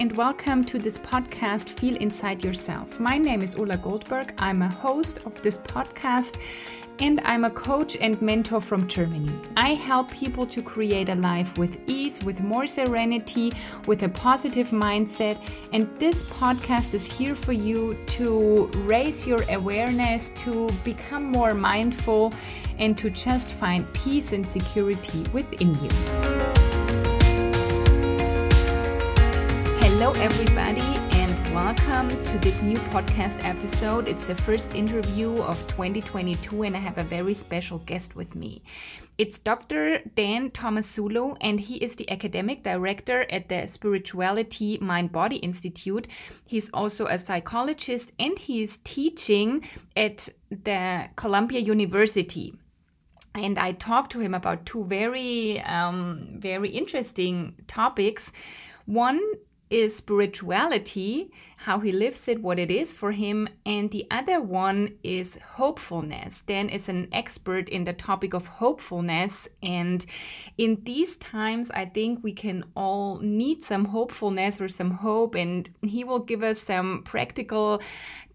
and welcome to this podcast, Feel Inside Yourself. My name is Ulla Goldberg. I'm a host of this podcast and I'm a coach and mentor from Germany. I help people to create a life with ease, with more serenity, with a positive mindset. And this podcast is here for you to raise your awareness, to become more mindful, and to just find peace and security within you. Hello, everybody and welcome to this new podcast episode. It's the first interview of 2022, and I have a very special guest with me. It's Dr. Dan Tomasulo, and he is the academic director at the Spirituality Mind Body Institute. He's also a psychologist and he is teaching at the Columbia University and I talked to him about two very, um, very interesting topics. One is spirituality, how he lives it, what it is for him, and the other one is hopefulness. Dan is an expert in the topic of hopefulness, and in these times, I think we can all need some hopefulness or some hope, and he will give us some practical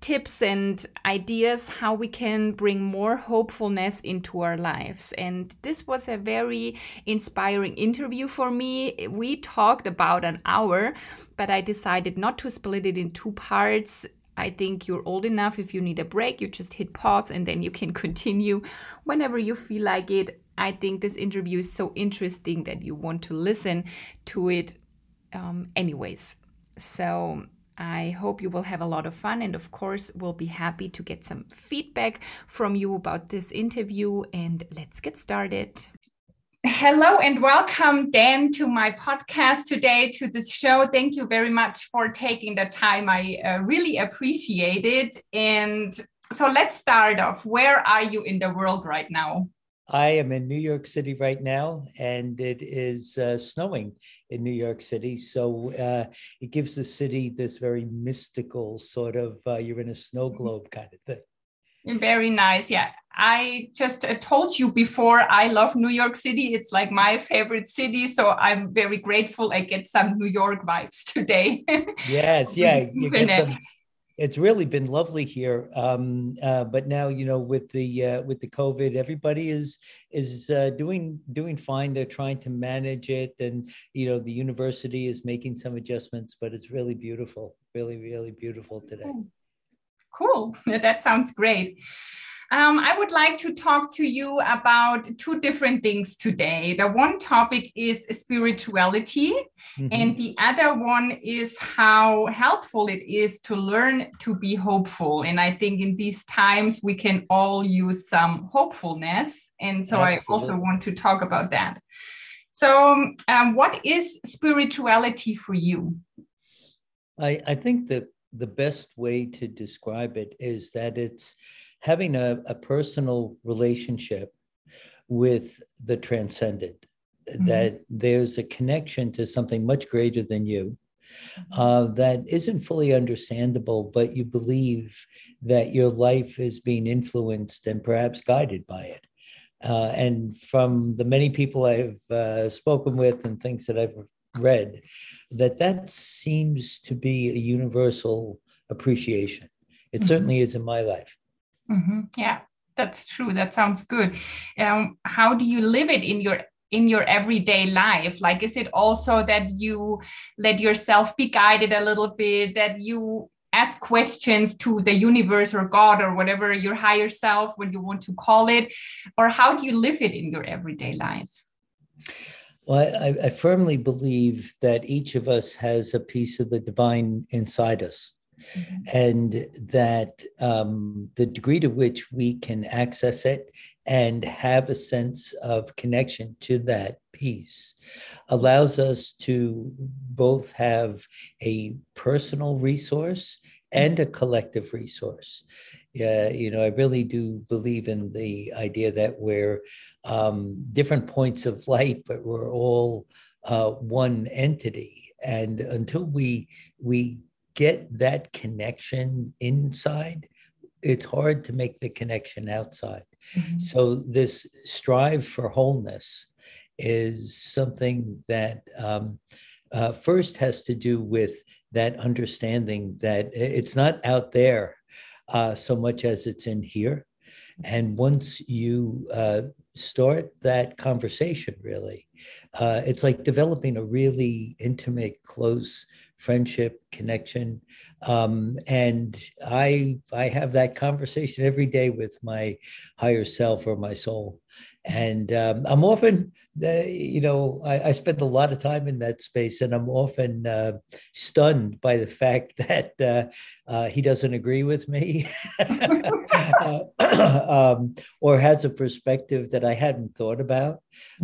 tips and ideas how we can bring more hopefulness into our lives. And this was a very inspiring interview for me. We talked about an hour, but I decided not to split it in two parts. I think you're old enough. If you need a break, you just hit pause and then you can continue whenever you feel like it. I think this interview is so interesting that you want to listen to it um, anyways. So I hope you will have a lot of fun. And of course, we'll be happy to get some feedback from you about this interview. And let's get started. Hello and welcome, Dan, to my podcast today, to this show. Thank you very much for taking the time. I uh, really appreciate it. And so let's start off. Where are you in the world right now? I am in New York City right now, and it is uh, snowing in New York City. So uh, it gives the city this very mystical sort of uh, you're in a snow mm-hmm. globe kind of thing. Very nice. Yeah. I just uh, told you before, I love New York City. It's like my favorite city. So I'm very grateful I get some New York vibes today. yes. Yeah. You get some it's really been lovely here. Um, uh, but now, you know, with the uh, with the COVID, everybody is is uh, doing doing fine. They're trying to manage it, and you know, the university is making some adjustments. But it's really beautiful, really, really beautiful today. Cool. That sounds great. Um, I would like to talk to you about two different things today. The one topic is spirituality, mm-hmm. and the other one is how helpful it is to learn to be hopeful. And I think in these times, we can all use some hopefulness. And so Absolutely. I also want to talk about that. So, um, what is spirituality for you? I, I think that the best way to describe it is that it's having a, a personal relationship with the transcendent, mm-hmm. that there's a connection to something much greater than you. Mm-hmm. Uh, that isn't fully understandable, but you believe that your life is being influenced and perhaps guided by it. Uh, and from the many people I've uh, spoken with and things that I've read, that that seems to be a universal appreciation. It mm-hmm. certainly is in my life. Mm-hmm. Yeah, that's true. That sounds good. Um, how do you live it in your in your everyday life? Like, is it also that you let yourself be guided a little bit? That you ask questions to the universe or God or whatever your higher self, what you want to call it, or how do you live it in your everyday life? Well, I, I firmly believe that each of us has a piece of the divine inside us. Mm-hmm. And that um, the degree to which we can access it and have a sense of connection to that piece allows us to both have a personal resource and a collective resource. Yeah, you know, I really do believe in the idea that we're um, different points of light, but we're all uh, one entity. And until we we get that connection inside, it's hard to make the connection outside. Mm-hmm. So, this strive for wholeness is something that um, uh, first has to do with that understanding that it's not out there uh, so much as it's in here. And once you uh, start that conversation, really, uh, it's like developing a really intimate, close friendship connection. Um, and i i have that conversation every day with my higher self or my soul and um, i'm often uh, you know I, I, spend a lot of time in that space and i'm often uh, stunned by the fact that uh, uh he doesn't agree with me. Uh, um, or has a perspective that i hadn't thought about.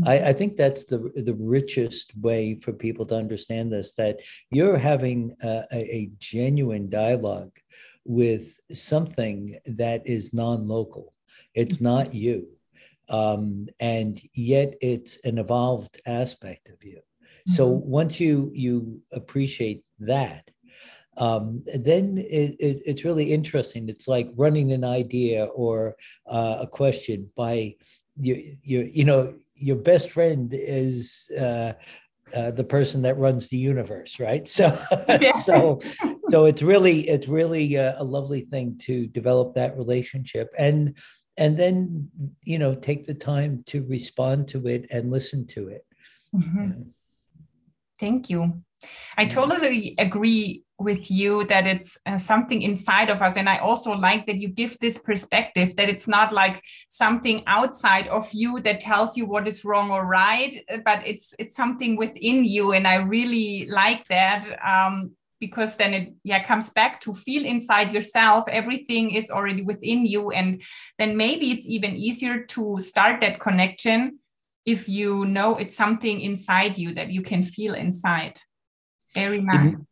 I, I, think that's the the richest way for people to understand this that you're having a, a genuine dialogue with something that is non-local. It's not you um, and yet it's an evolved aspect of you. Mm-hmm. So once you you appreciate that, um, then it, it, it's really interesting. It's like running an idea or uh, a question by your, your you know your best friend is uh, uh, the person that runs the universe, right? So, yeah. so, so it's really it's really a, a, lovely thing to develop that relationship, and and then you know take the time to respond to it and listen to it. Mm-hmm. thank you. I totally agree with you that it's uh, something inside of us and i also like that you give this perspective that it's not like something outside of you that tells you what is wrong or right but it's it's something within you and i really like that. Um, because then it yeah comes back to feel inside yourself everything is already within you and then maybe it's even easier to start that connection if you know it's something inside you that you can feel inside. Very nice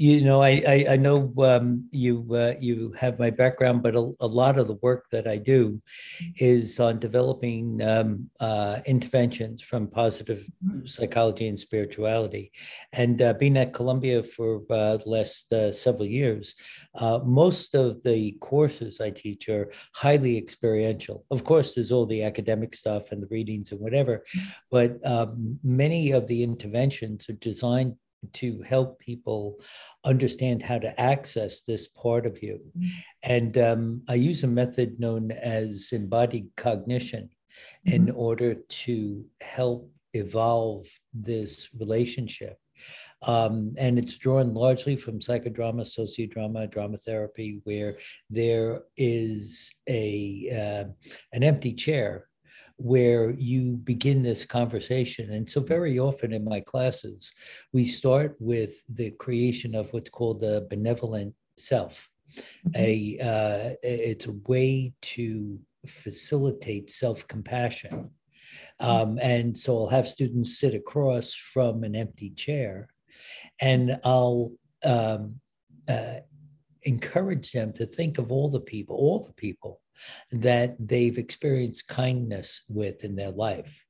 you know, I I, I know um, you uh, you have my background, but a, a, lot of the work that I do is on developing um, uh, interventions from positive psychology and spirituality. And uh, being at Columbia for uh, the last uh, several years, uh, most of the courses I teach are highly experiential. Of course, there's all the academic stuff and the readings and whatever, but um, many of the interventions are designed to help people understand how to access this part of you. Mm-hmm. And um, I use a method known as embodied cognition mm-hmm. in order to help evolve this relationship. Um, and it's drawn largely from psychodrama, sociodrama, drama therapy, where there is a uh, an empty chair where you begin this conversation. And so, very often in my classes, we start with the creation of what's called the benevolent self. Mm-hmm. A uh, it's a way to facilitate self compassion. Um, and so I'll have students sit across from an empty chair, and I'll um, uh, encourage them to think of all the people, all the people that they've experienced kindness with in their life.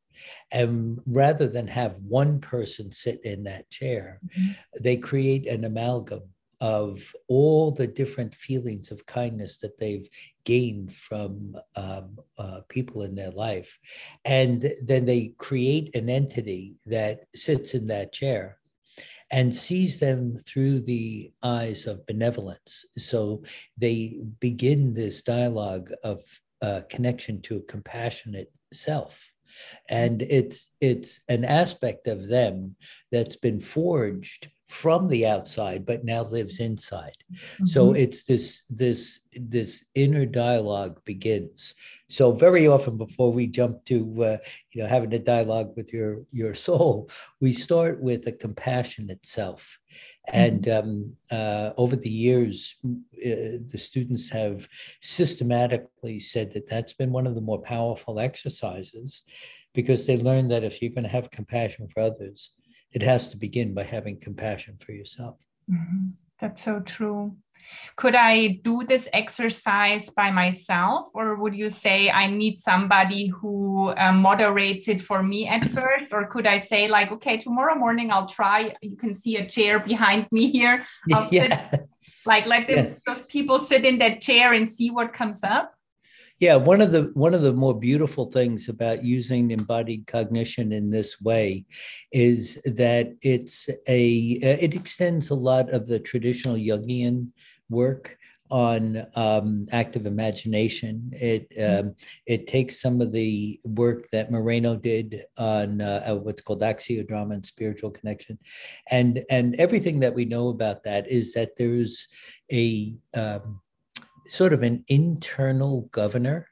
And rather than have one person sit in that chair, mm-hmm. they create an amalgam of all the different feelings of kindness that they've gained from um, uh, people in their life. And then they create an entity that sits in that chair and sees them through the eyes of benevolence. So they begin this dialogue of uh, connection to a compassionate self. And it's it's an aspect of them that's been forged from the outside but now lives inside mm-hmm. so it's this this this inner dialogue begins so very often before we jump to uh, you know having a dialogue with your your soul we start with a compassionate self and mm-hmm. um, uh, over the years uh, the students have systematically said that that's been one of the more powerful exercises because they learned that if you're going to have compassion for others it has to begin by having compassion for yourself. Mm-hmm. That's so true. Could I do this exercise by myself, or would you say I need somebody who uh, moderates it for me at first? Or could I say, like, okay, tomorrow morning I'll try? You can see a chair behind me here. I'll yeah. sit, like, let them, yeah. those people sit in that chair and see what comes up. Yeah, one of the one of the more beautiful things about using embodied cognition in this way is that it's a it extends a lot of the traditional Jungian work on um, active imagination. It mm-hmm. um, it takes some of the work that Moreno did on uh, what's called axiodrama and spiritual connection, and and everything that we know about that is that there's a um, sort of an internal governor.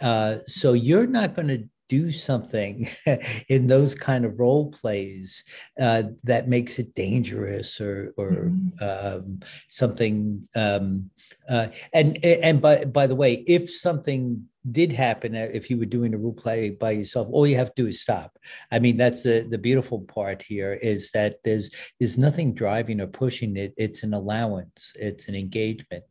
Uh, so you're not going to do something in those kind of role plays uh, that makes it dangerous or or mm-hmm. um, something. Um, uh, and and by by the way, if something did happen uh, if you were doing a role play by yourself all you have to do is stop. I mean that's the the beautiful part here is that there's there's nothing driving or pushing it. It's an allowance. It's an engagement.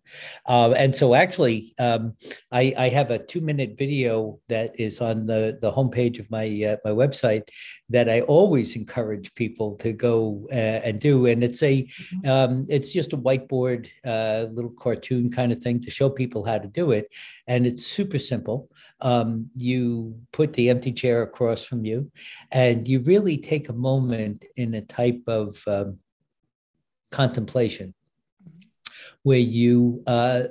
Uh, and so actually um, I, I have a two minute video that is on the the homepage of my uh, my website that i always encourage people to go uh, and do. And it's a mm-hmm. um, it's just a whiteboard uh, little cartoon kind of thing to show people how to do it. And it's super simple simple. Um, you put the empty chair across from you, and you really take a moment in a type of um, contemplation where you uh,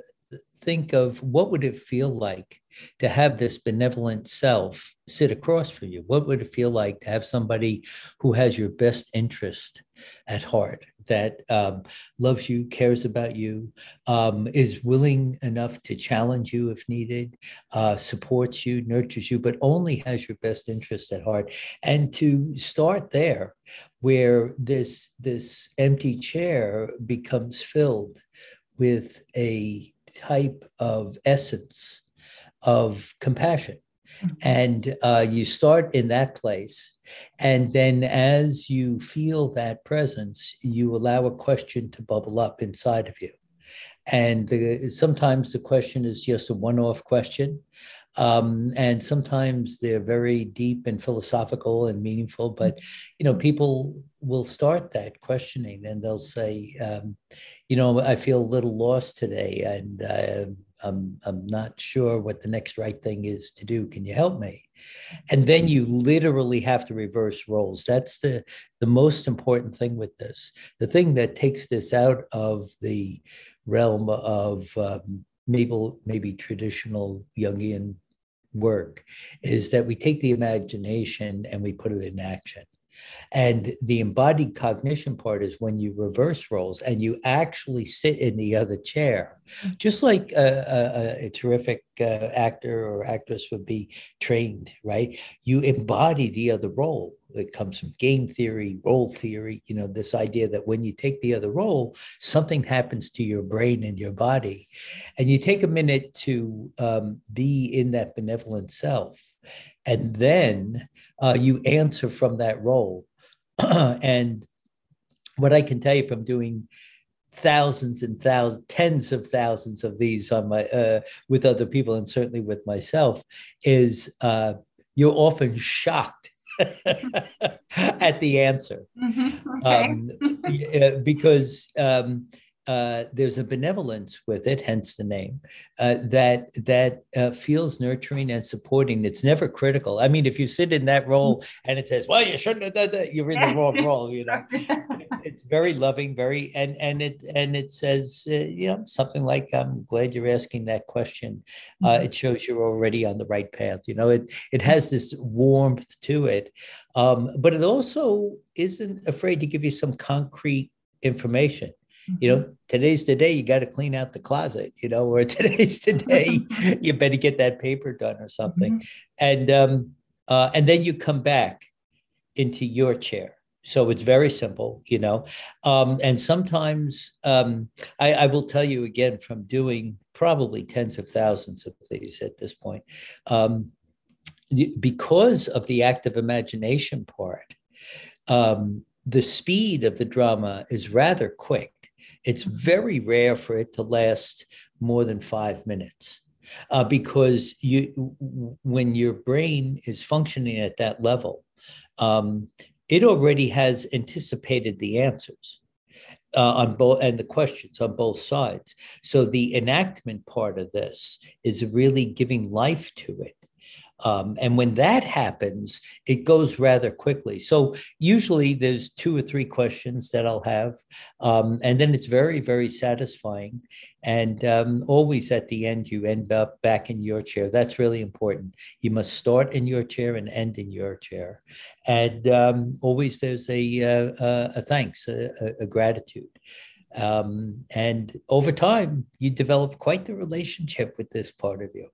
think of what would it feel like to have this benevolent self sit across from you what would it feel like to have somebody who has your best interest at heart that um, loves you, cares about you, um, is willing enough to challenge you if needed, uh, supports you, nurtures you, but only has your best interest at heart. And to start there, where this this empty chair becomes filled with a type of essence of compassion. And uh, you start in that place. And then as you feel that presence, you allow a question to bubble up inside of you. And the, sometimes the question is just a one off question. Um, and sometimes they're very deep and philosophical and meaningful. But, you know, people will start that questioning and they'll say, um, you know, I feel a little lost today. And, uh, I'm, I'm not sure what the next right thing is to do. Can you help me? And then you literally have to reverse roles. That's the, the most important thing with this. The thing that takes this out of the realm of um, maybe, maybe traditional Jungian work is that we take the imagination and we put it in action. And the embodied cognition part is when you reverse roles and you actually sit in the other chair, just like a, a, a terrific uh, actor or actress would be trained, right? You embody the other role. It comes from game theory, role theory, you know, this idea that when you take the other role, something happens to your brain and your body. And you take a minute to um, be in that benevolent self and then uh, you answer from that role. and what I can tell you from doing thousands and thousands, tens of thousands of these on my uh, with other people, and certainly with myself, is uh, you're often shocked at the answer mm-hmm. okay. um, because um, uh, there's a benevolence with it, hence the name, uh, that that uh, feels nurturing and supporting. It's never critical. I mean, if you sit in that role and it says, "Well, you shouldn't have done that," you're in the wrong role. You know, it's very loving, very and and it and it says, uh, you know, something like, "I'm glad you're asking that question." Uh, mm-hmm. it shows you're already on the right path. You know, it it has this warmth to it, um, but it also isn't afraid to give you some concrete information you know, today's the day you got to clean out the closet, you know, or today's the day you better get that paper done or something. Mm-hmm. And um, uh, and then you come back into your chair. So it's very simple, you know. Um, and sometimes um, I, I will tell you again from doing probably tens of thousands of these at this point, um, because of the active imagination part, um, the speed of the drama is rather quick. It's very rare for it to last more than five minutes. Uh, because you, when your brain is functioning at that level, um, it already has anticipated the answers, uh, on both and the questions on both sides. So the enactment part of this is really giving life to it. Um, and when that happens, it goes rather quickly. So usually there's two or three questions that I'll have. Um, and then it's very, very satisfying. And um, always at the end, you end up back in your chair. That's really important. You must start in your chair and end in your chair. And um, always there's a, a, uh, a thanks, a, a gratitude. Um, and over time, you develop quite the relationship with this part of you.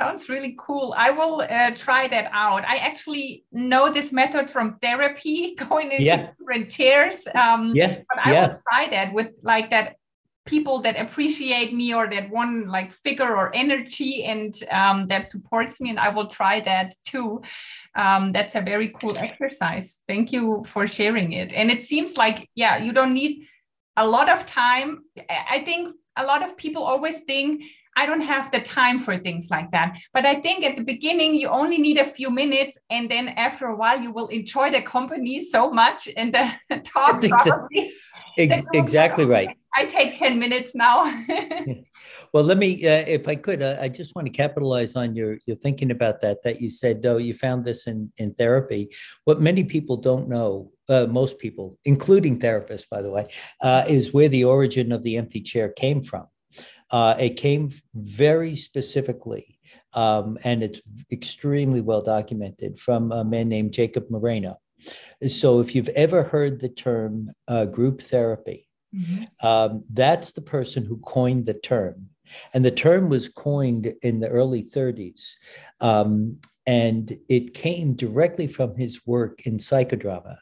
Sounds really cool. I will uh, try that out. I actually know this method from therapy, going into yeah. different chairs. Um, yeah. But I yeah. will try that with like that people that appreciate me or that one like figure or energy and um, that supports me. And I will try that too. Um, that's a very cool exercise. Thank you for sharing it. And it seems like, yeah, you don't need a lot of time. I think a lot of people always think I don't have the time for things like that. But I think at the beginning, you only need a few minutes. And then after a while, you will enjoy the company so much and the talk. Probably. Ex- exactly right. I take 10 minutes now. well, let me, uh, if I could, uh, I just want to capitalize on your, your thinking about that, that you said, though, you found this in, in therapy. What many people don't know, uh, most people, including therapists, by the way, uh, is where the origin of the empty chair came from. Uh, it came very specifically, um, and it's extremely well documented from a man named Jacob Moreno. So, if you've ever heard the term uh, group therapy, mm-hmm. um, that's the person who coined the term. And the term was coined in the early 30s. Um, and it came directly from his work in psychodrama.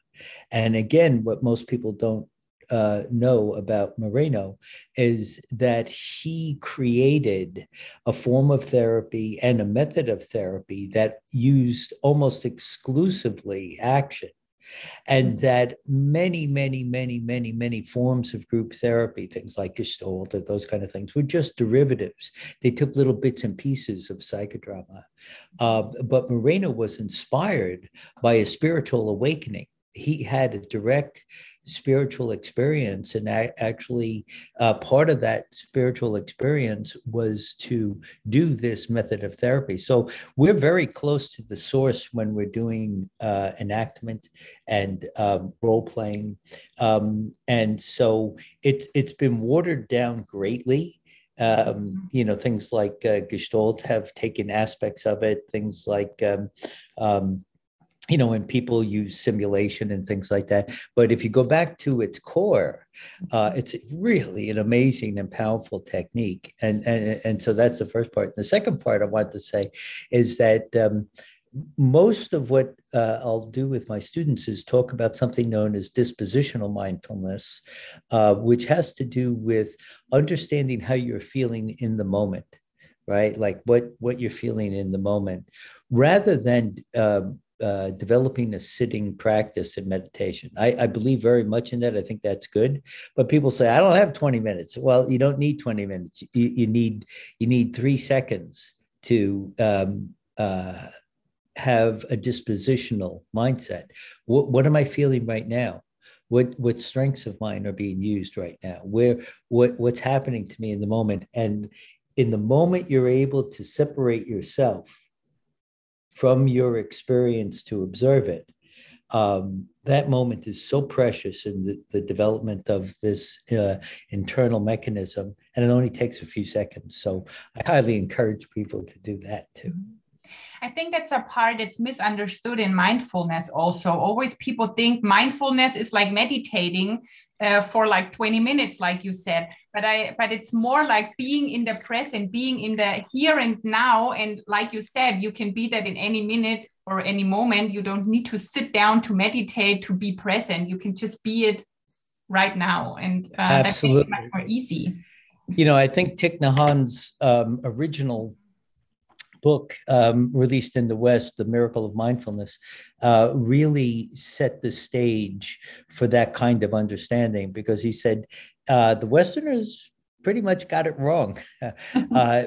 And again, what most people don't uh, know about Moreno is that he created a form of therapy and a method of therapy that used almost exclusively action. And that many, many, many, many, many forms of group therapy, things like Gestalt or those kind of things, were just derivatives. They took little bits and pieces of psychodrama. Uh, but Moreno was inspired by a spiritual awakening. He had a direct spiritual experience and actually uh, part of that spiritual experience was to do this method of therapy so we're very close to the source when we're doing uh, enactment and um, role playing um, and so it's it's been watered down greatly um, you know, things like uh, Gestalt have taken aspects of it. Things like um, um, you know, when people use simulation and things like that. But if you go back to its core, uh, it's really an amazing and powerful technique. And, and, and so that's the first part. The second part I want to say is that um, most of what uh, I'll do with my students is talk about something known as dispositional mindfulness, uh, which has to do with understanding how you're feeling in the moment right like what what you're feeling in the moment rather than um, uh, developing a sitting practice in meditation. I, I, believe very much in that. I think that's good. But people say, I don't have 20 minutes. Well, you don't need 20 minutes. You, you need you need three seconds to um, uh, have a dispositional mindset. What, what am I feeling right now? What what strengths of mine are being used right now? Where what what's happening to me in the moment? And in the moment you're able to separate yourself from your experience to observe it, um, that moment is so precious in the, the development of this uh, internal mechanism, and it only takes a few seconds. So I highly encourage people to do that too. I think that's a part that's misunderstood in mindfulness also. Always people think mindfulness is like meditating uh, for like 20 minutes, like you said. But I but it's more like being in the present, being in the here and now. And like you said, you can be that in any minute or any moment. You don't need to sit down to meditate to be present. You can just be it right now. And uh, that's much more easy. You know, I think Thich Nhat Hanh's um, original book um, released in the West, The Miracle of Mindfulness, uh, really set the stage for that kind of understanding because he said uh, the Westerners pretty much got it wrong. uh,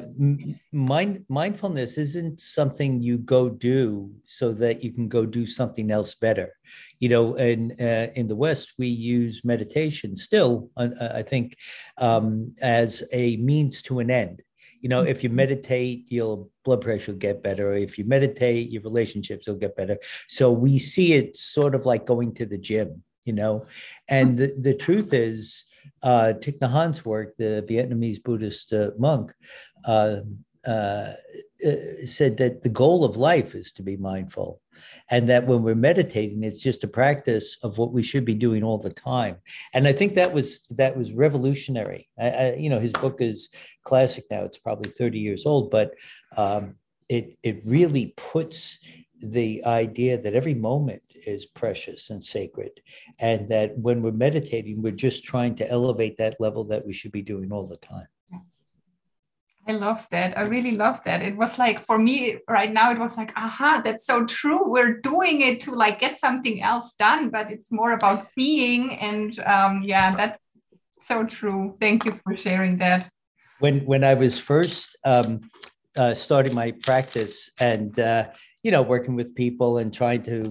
mind, mindfulness isn't something you go do so that you can go do something else better. You know, and uh, in the West, we use meditation still, uh, I think, um, as a means to an end you know if you meditate your blood pressure will get better. If you meditate your relationships will get better. So we see it sort of like going to the gym you know? And the, the truth is uh, Thich Nhat Hanh's work, the Vietnamese Buddhist uh, monk, uh, uh, said that the goal of life is to be mindful, and that when we're meditating, it's just a practice of what we should be doing all the time. And I think that was that was revolutionary. I, I, you know, his book is classic now; it's probably thirty years old, but um, it it really puts the idea that every moment is precious and sacred, and that when we're meditating, we're just trying to elevate that level that we should be doing all the time. I love that. I really love that. It was like for me right now, it was like, aha, that's so true. We're doing it to like get something else done, but it's more about being. And um, yeah, that's so true. Thank you for sharing that. When when I was first um, uh, starting my practice and uh, you know working with people and trying to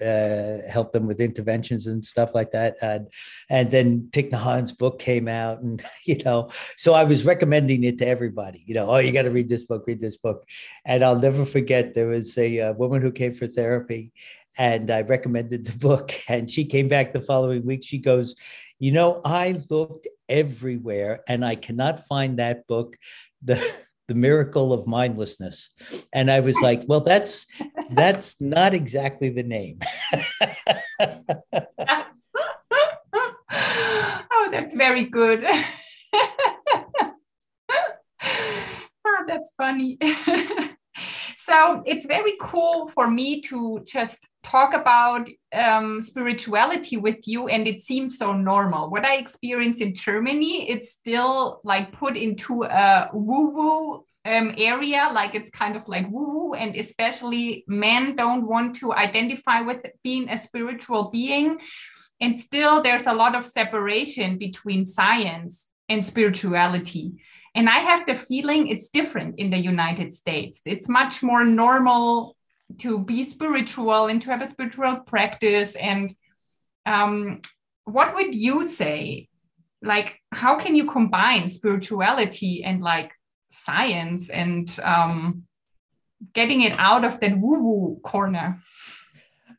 uh, help them with interventions and stuff like that. And, and then Thich Nhat book came out, and you know, so I was recommending it to everybody. You know, oh, you got to read this book, read this book. And I'll never forget there was a, a woman who came for therapy, and I recommended the book, and she came back the following week. She goes, you know, I looked everywhere, and I cannot find that book. The the miracle of mindlessness and i was like well that's that's not exactly the name. Oh that's very good. Oh, that's funny. So it's very cool for me to just talk about um, spirituality with you and it seems so normal. What i experience in germany it's still like put into a woo woo um, area like it's kind of like woo woo and especially men don't want to identify with being a spiritual being and still there's a lot of separation between science and spirituality and I have the feeling it's different in the United States. It's much more normal to be spiritual and to have a spiritual practice. And um, what would you say? Like, how can you combine spirituality and like science and um, getting it out of that woo woo corner?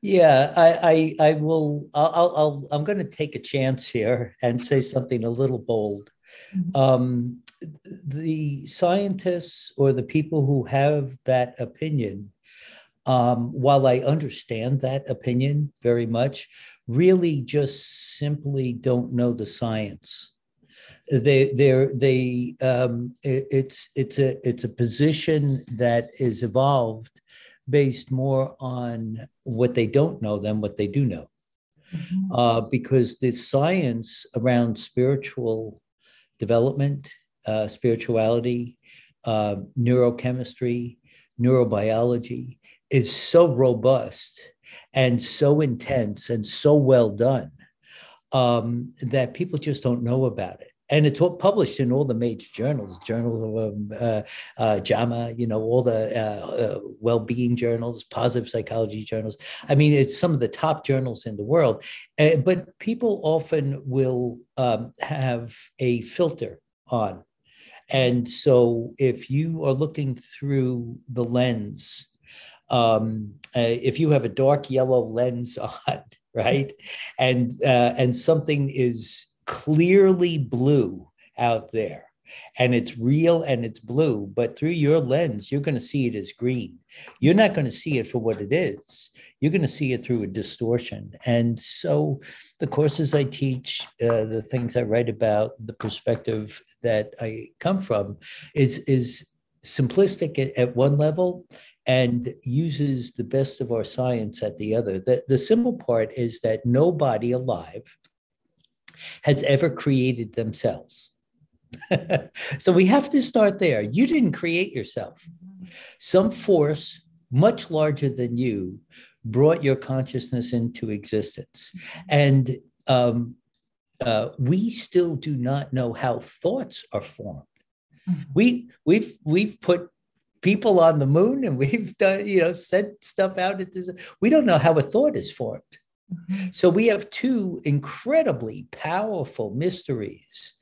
Yeah, I, I, I will. I'll, I'll, I'm going to take a chance here and say something a little bold. Mm-hmm. Um, the scientists or the people who have that opinion, um, while I understand that opinion very much, really just simply don't know the science. They, they're, they, um, it, it's, it's a, it's a position that is evolved based more on what they don't know than what they do know. Mm-hmm. Uh, because the science around spiritual development uh, spirituality, uh, neurochemistry, neurobiology is so robust and so intense and so well done um, that people just don't know about it. And it's all published in all the major journals, journals of um, uh, uh, JAMA, you know, all the uh, uh, well-being journals, positive psychology journals. I mean, it's some of the top journals in the world. Uh, but people often will um, have a filter on and so if you are looking through the lens, um, uh, if you have a dark yellow lens on, right, and uh, and something is clearly blue out there, and it's real and it's blue, but through your lens, you're going to see it as green. You're not going to see it for what it is. You're going to see it through a distortion. And so, the courses I teach, uh, the things I write about, the perspective that I come from, is is simplistic at, at one level and uses the best of our science at the other. The, the simple part is that nobody alive has ever created themselves so we have to start there. You didn't create yourself. Some force much larger than you brought your consciousness into existence. And um, uh, we still do not know how thoughts are formed. Mm-hmm. We we've we've put people on the moon and we've done you know sent stuff out. At this, we don't know how a thought is formed. Mm-hmm. So we have two incredibly powerful mysteries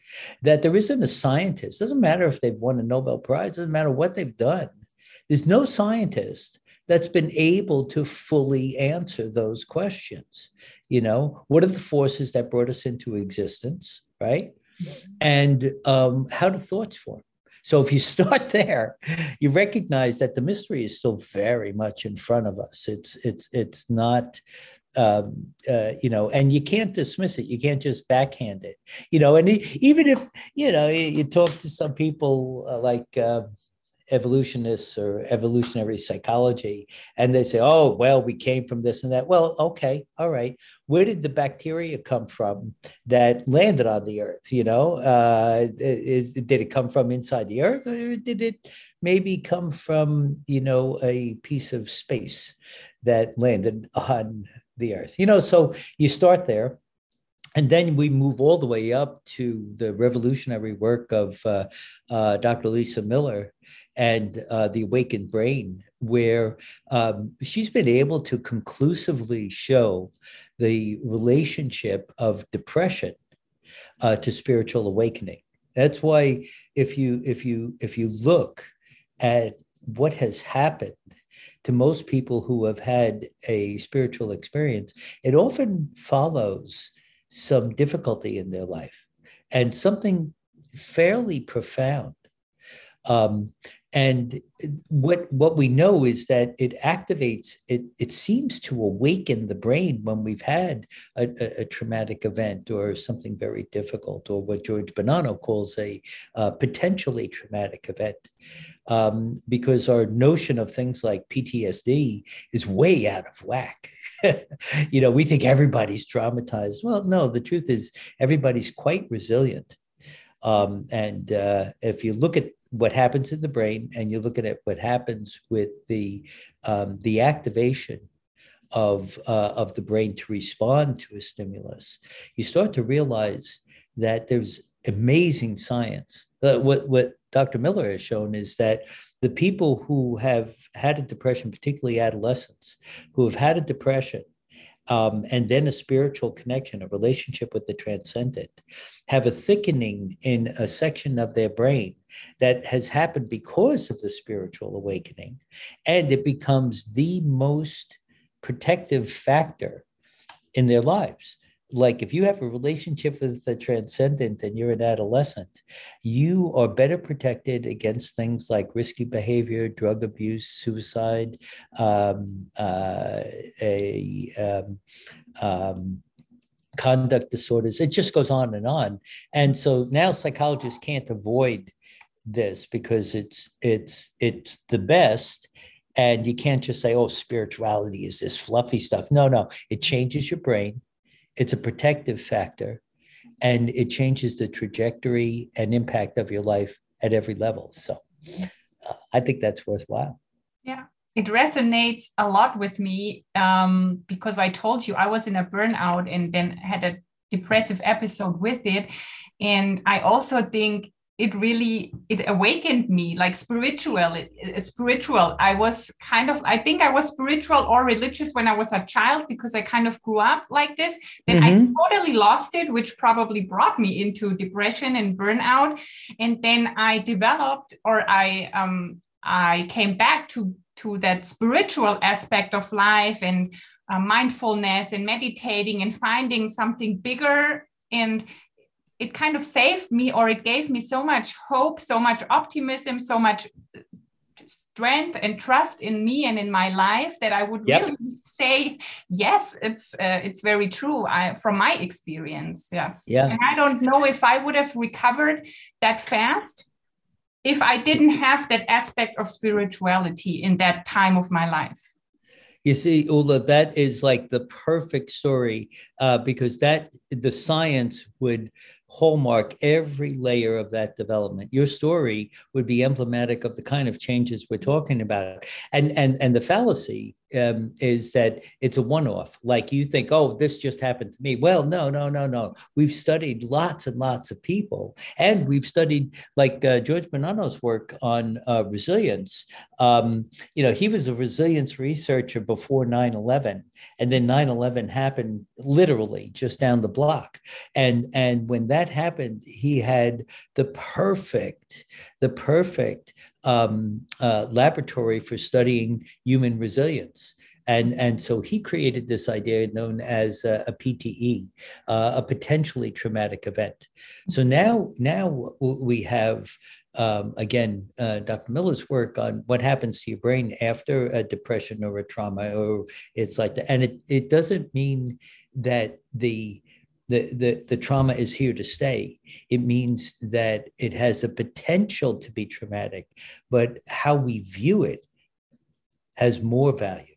that there isn't a scientist. Doesn't matter if they've won a Nobel Prize. Doesn't matter what they've done. There's no scientist that's been able to fully answer those questions. You know, what are the forces that brought us into existence, right? And um, how do thoughts form? So if you start there, you recognize that the mystery is still very much in front of us. It's it's it's not um, uh, you know, and you can't dismiss it. You can't just backhand it, you know. And even if you know, you, talk to some people uh, like uh, evolutionists or evolutionary psychology and they say oh well we came from this and that well okay all right where did the bacteria come from that landed on the earth you know uh, is did it come from inside the earth or did it maybe come from you know a piece of space that landed on the earth you know so you start there and then we move all the way up to the revolutionary work of uh, uh, Dr. Lisa Miller and uh, the awakened brain where um, she's been able to conclusively show the relationship of depression uh, to spiritual awakening that's why if you if you if you look at what has happened to most people who have had a spiritual experience it often follows some difficulty in their life and something fairly profound. Um, and what what we know is that it activates it it seems to awaken the brain when we've had a, a, a traumatic event or something very difficult or what george bonanno calls a uh, potentially traumatic event. Um, because our notion of things like ptsd is way out of whack. You know we think everybody's traumatized. Well no the truth is everybody's quite resilient. Um, and uh, if you look at what happens in the brain and you're looking at what happens with the um, the activation of uh, of the brain to respond to a stimulus, you start to realize that there's amazing science. Uh, what what Dr. Miller has shown is that the people who have had a depression, particularly adolescents, who have had a depression um, and then a spiritual connection, a relationship with the transcendent, have a thickening in a section of their brain that has happened because of the spiritual awakening. And it becomes the most protective factor in their lives like if you have a relationship with the transcendent and you're an adolescent you are better protected against things like risky behavior drug abuse suicide um, uh, a um, um, conduct disorders. It just goes on and on. And so now psychologists can't avoid this because it's it's it's the best. And you can't just say oh spirituality is this fluffy stuff. No no it changes your brain it's a protective factor and it changes the trajectory and impact of your life at every level. So uh, I think that's worthwhile. Yeah, it resonates a lot with me um, because I told you I was in a burnout and then had a depressive episode with it. And I also think it really it awakened me like spiritual it, it, spiritual. I was kind of i think i was spiritual or religious when i was a child because i kind of grew up like this. Then mm-hmm. i totally lost it which probably brought me into depression and burnout. And then i developed or i um i came back to to that spiritual aspect of life and uh, mindfulness and meditating and finding something bigger. And it kind of saved me or it gave me so much hope so much optimism so much strength and trust in me and in my life that i would yep. really say yes it's uh, it's very true I, from my experience yes. Yeah. And i don't know if i would have recovered that fast if i didn't have that aspect of spirituality in that time of my life. You see, Ula, that is like the perfect story uh, because that the science would hallmark every layer of that development. Your story would be emblematic of the kind of changes we're talking about. And and and the fallacy um, is that it's a one-off. Like you think, oh, this just happened to me. Well, no, no, no, no. We've studied lots and lots of people, and we've studied like uh, George Bonanno's work on uh, resilience. Um, you know, he was a resilience researcher before 9/11, and then 9/11 happened literally just down the block. And and when that happened, he had the perfect, the perfect um, uh, laboratory for studying human resilience. And, and so he created this idea known as a, a PTE, uh, a potentially traumatic event. So now, now we have um, again, uh, Dr. Miller's work on what happens to your brain after a depression or a trauma, or it's like that. And it, it doesn't mean that the the, the, the trauma is here to stay. It means that it has a potential to be traumatic, but how we view it has more value.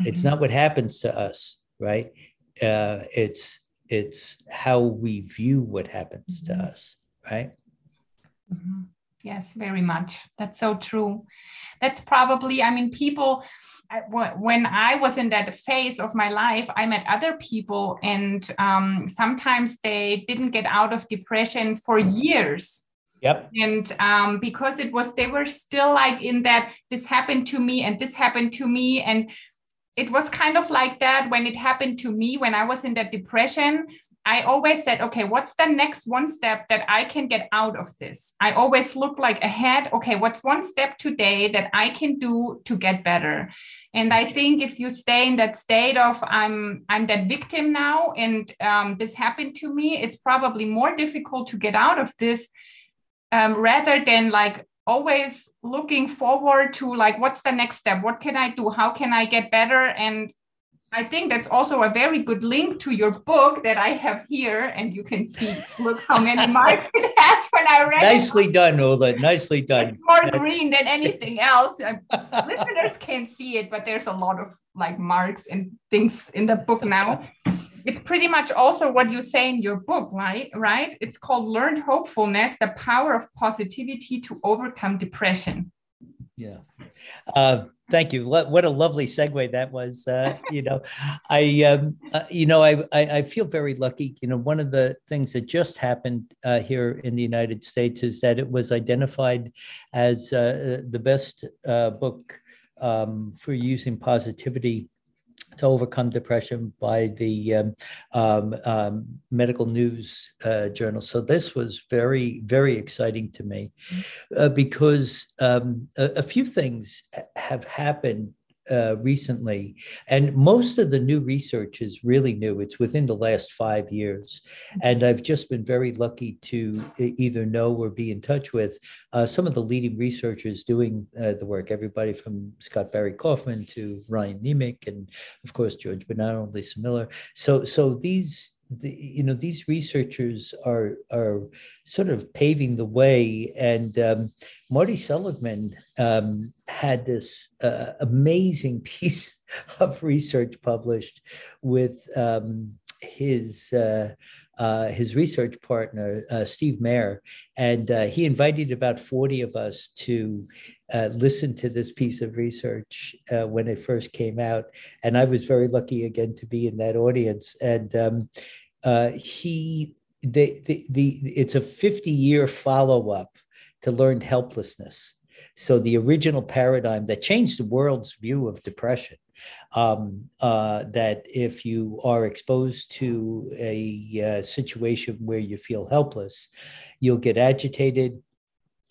Mm-hmm. It's not what happens to us, right? Uh, it's it's how we view what happens mm-hmm. to us, right? Mm-hmm. Yes, very much. That's so true. That's probably, I mean, people when I was in that phase of my life, I met other people, and um, sometimes they didn't get out of depression for years. Yep. And um, because it was, they were still like in that this happened to me and this happened to me. And it was kind of like that when it happened to me when I was in that depression. I always said, okay, what's the next one step that I can get out of this? I always look like ahead. Okay, what's one step today that I can do to get better? And I think if you stay in that state of I'm I'm that victim now, and um, this happened to me, it's probably more difficult to get out of this um, rather than like always looking forward to like what's the next step what can i do how can i get better and I think that's also a very good link to your book that I have here, and you can see. Look how many marks it has when I read. Nicely it. done, Ola. Nicely done. It's more green than anything else. Listeners can't see it, but there's a lot of like marks and things in the book now. It's pretty much also what you say in your book, right? Right? It's called "Learned Hopefulness: The Power of Positivity to Overcome Depression." Yeah. Uh, thank you. What a lovely segue that was. Uh, you know, I, um, uh, you know, I, I, I, feel very lucky. You know, one of the things that just happened uh, here in the United States is that it was identified as uh, the best uh, book um, for using positivity to overcome depression by the um, um, um, medical news uh, journal. So this was very, very exciting to me uh, because um, a, a, few things have happened uh, recently, and most of the new research is really new. It's within the last five years, and I've just been very lucky to either know or be in touch with uh, some of the leading researchers doing uh, the work. Everybody from Scott Barry Kaufman to Ryan Niemiec, and of course George Bonanno, Lisa Miller. So, so these the, you know these researchers are are sort of paving the way. And um, marty seligman um, had this uh, amazing piece of research published with um, his uh, uh, his research partner uh, steve Maier and uh, he invited about 40 of us to uh, listen to this piece of research when it first came out. And i was very lucky again to be in that audience. And um, he the, the, the it's a 50 year follow-up to learned helplessness. So the original paradigm that changed the world's view of depression, um, uh, that if you are exposed to a uh, situation where you feel helpless, you'll get agitated,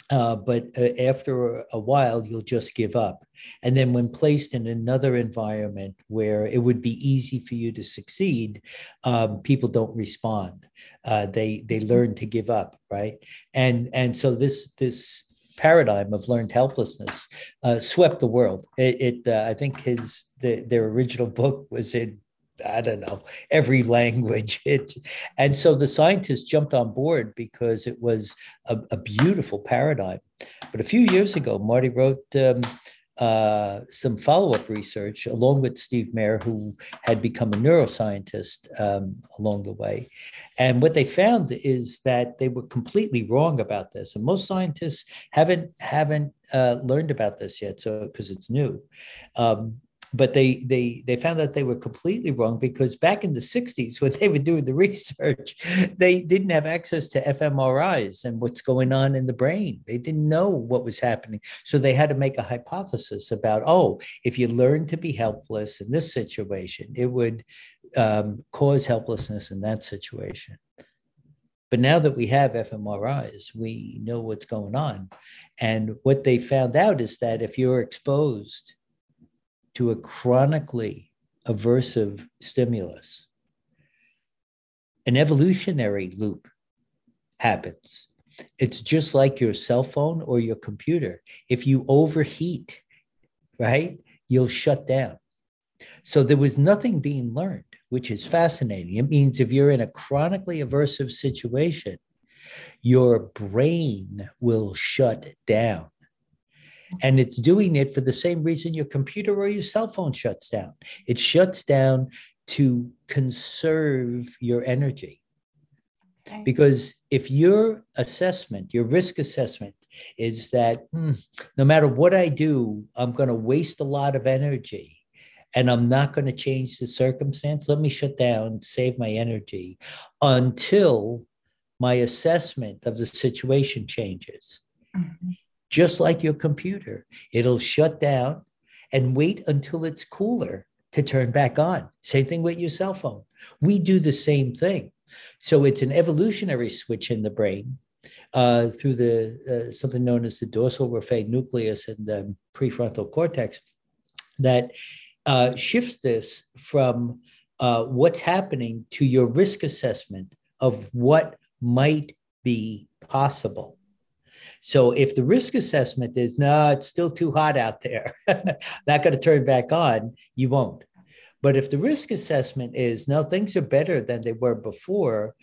uh, but uh, after a while, you'll just give up. And then, when placed in another environment where it would be easy for you to succeed, um, people don't respond. Uh, they they learn to give up, right? And and so this this paradigm of learned helplessness uh, swept the world. It, it uh, I think his the, their original book was in I don't know every language. It and so the scientists jumped on board because it was a, a beautiful paradigm. But a few years ago, Marty wrote. Um, uh, some follow up research along with Steve Maier, who had become a neuroscientist um, along the way. And what they found is that they were completely wrong about this. And most scientists haven't, haven't uh, learned about this yet, so because it's new. Um, but they they they found out they were completely wrong because back in the 60s when they were doing the research they didn't have access to fMRIs and what's going on in the brain. They didn't know what was happening. So they had to make a hypothesis about oh if you learn to be helpless in this situation it would um, cause helplessness in that situation. But now that we have fMRIs, we know what's going on. And what they found out is that if you're exposed to a chronically aversive stimulus, an evolutionary loop happens. It's just like your cell phone or your computer. If you overheat, right, you'll shut down. So there was nothing being learned, which is fascinating. It means if you're in a chronically aversive situation, your brain will shut down. And it's doing it for the same reason your computer or your cell phone shuts down. It shuts down to conserve your energy. Okay. Because if your assessment, your risk assessment is that hmm, no matter what I do, I'm going to waste a lot of energy and I'm not going to change the circumstance, let me shut down, save my energy until my assessment of the situation changes. Mm-hmm just like your computer. It'll shut down and wait until it's cooler to turn back on. Same thing with your cell phone. We do the same thing. So it's an evolutionary switch in the brain uh, through the uh, something known as the dorsal raphe nucleus and the prefrontal cortex that uh, shifts this from uh, what's happening to your risk assessment of what might be possible. So if the risk assessment is no, it's still too hot out there, not going to turn back on, you won't. But if the risk assessment is no, things are better than they were before,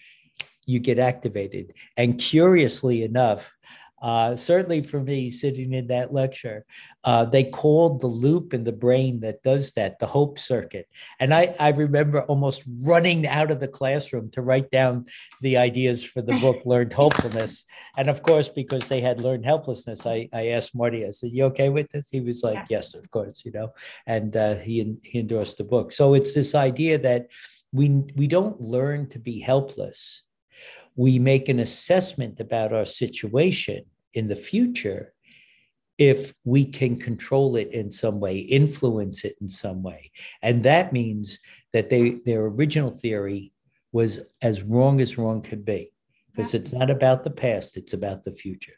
you get activated. And curiously enough, uh, certainly for me, sitting in that lecture, uh, they called the loop in the brain that does that the hope circuit. And I, I remember almost running out of the classroom to write down the ideas for the book, Learned Hopefulness. And of course, because they had learned helplessness, I, I asked Marty, I said, You okay with this? He was like, yeah. Yes, of course, you know, and uh, he, he endorsed the book. So it's this idea that we, we don't learn to be helpless. We make an assessment about our situation in the future if we can control it in some way, influence it in some way. And that means that they their original theory was as wrong as wrong could be. Because yeah. it's not about the past, it's about the future.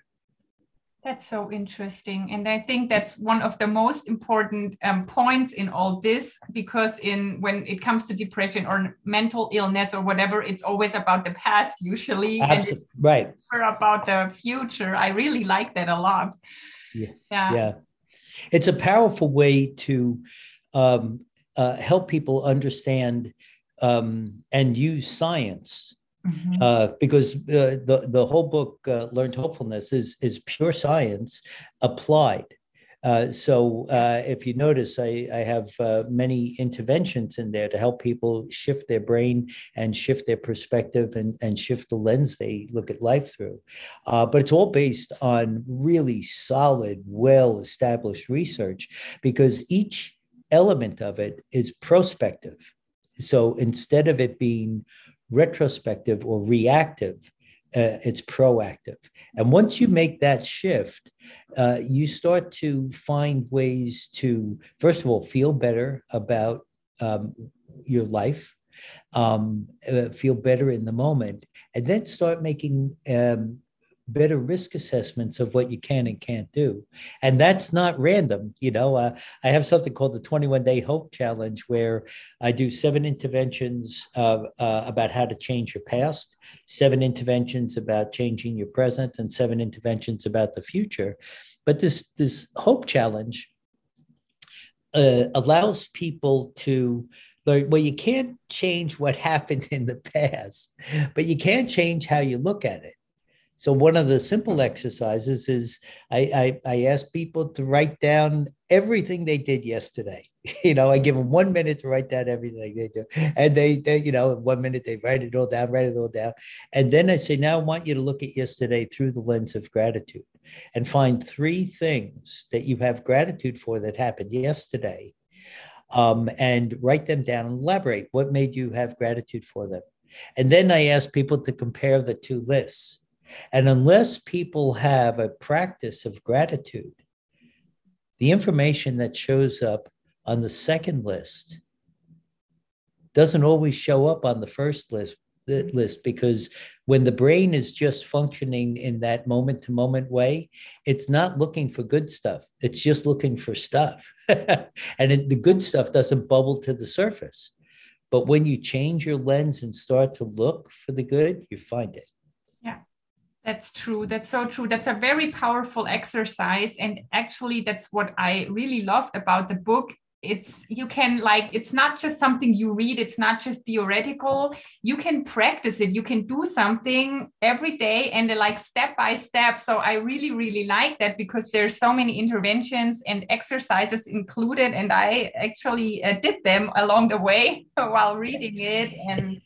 That's so interesting. And I think that's one of the most important um, points in all this, because in when it comes to depression or mental illness or whatever, it's always about the past usually. Absolutely. right. About the future. I really like that a lot. Yeah. Yeah. yeah. It's a powerful way to um, uh, help people understand um, and use science Mm-hmm. Uh, because uh, the the whole book, uh, Learned Hopefulness, is is pure science applied. Uh, so uh, if you notice, I, I have uh, many interventions in there to help people shift their brain and shift their perspective and, and shift the lens they look at life through. but it's all based on really solid, well established research because each element of it is prospective. So instead of it being retrospective or reactive. Uh, it's proactive. And once you make that shift, uh, you start to find ways to, first of all, feel better about um, your life, um, uh, feel better in the moment, and then start making um, better risk assessments of what you can and can't do. And that's not random. You know, uh, I have something called the 21 Day Hope Challenge where I do seven interventions uh, uh, about how to change your past, seven interventions about changing your present, and seven interventions about the future. But this, this Hope Challenge uh, allows people to learn well, you can't change what happened in the past, but you can change how you look at it. So one of the simple exercises is I, I, I ask people to write down everything they did yesterday. You know, I give them one minute to write down everything they do, and they, they you know, one minute they write it all down, write it all down, and then I say, now I want you to look at yesterday through the lens of gratitude, and find three things that you have gratitude for that happened yesterday, um, and write them down and elaborate. What made you have gratitude for them? And then I ask people to compare the two lists. And unless people have a practice of gratitude, the information that shows up on the second list doesn't always show up on the first list list because when the brain is just functioning in that moment to moment way it's not looking for good stuff. It's just looking for stuff. And it, the good stuff doesn't bubble to the surface. But when you change your lens and start to look for the good you find it that's true. That's so true. That's a very powerful exercise. And actually that's what i really loved about the book. It's you can like it's not just something you read. It's not just theoretical. You can practice it. You can do something every day and like step by step. So i really really like that because there's so many interventions and exercises included. And i actually uh, did them along the way while reading it. And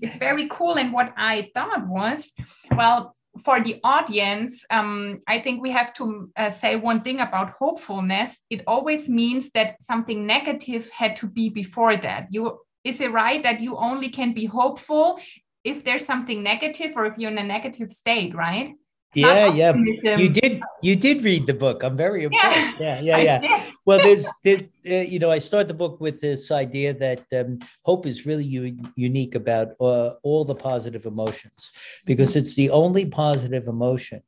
it's very cool. And what i thought was well for the audience, um, I think we have to uh, say one thing about hopefulness. It always means that something negative had to be before that. You is it right that you only can be hopeful if there's something negative or if you're in a negative state, right? Yeah yeah. you did you did read the book. I'm very impressed. Yeah yeah yeah, yeah. well there's, there's uh, you know i start the book with this idea that um, hope is really u- unique about uh, all the positive emotions because it's the only positive emotion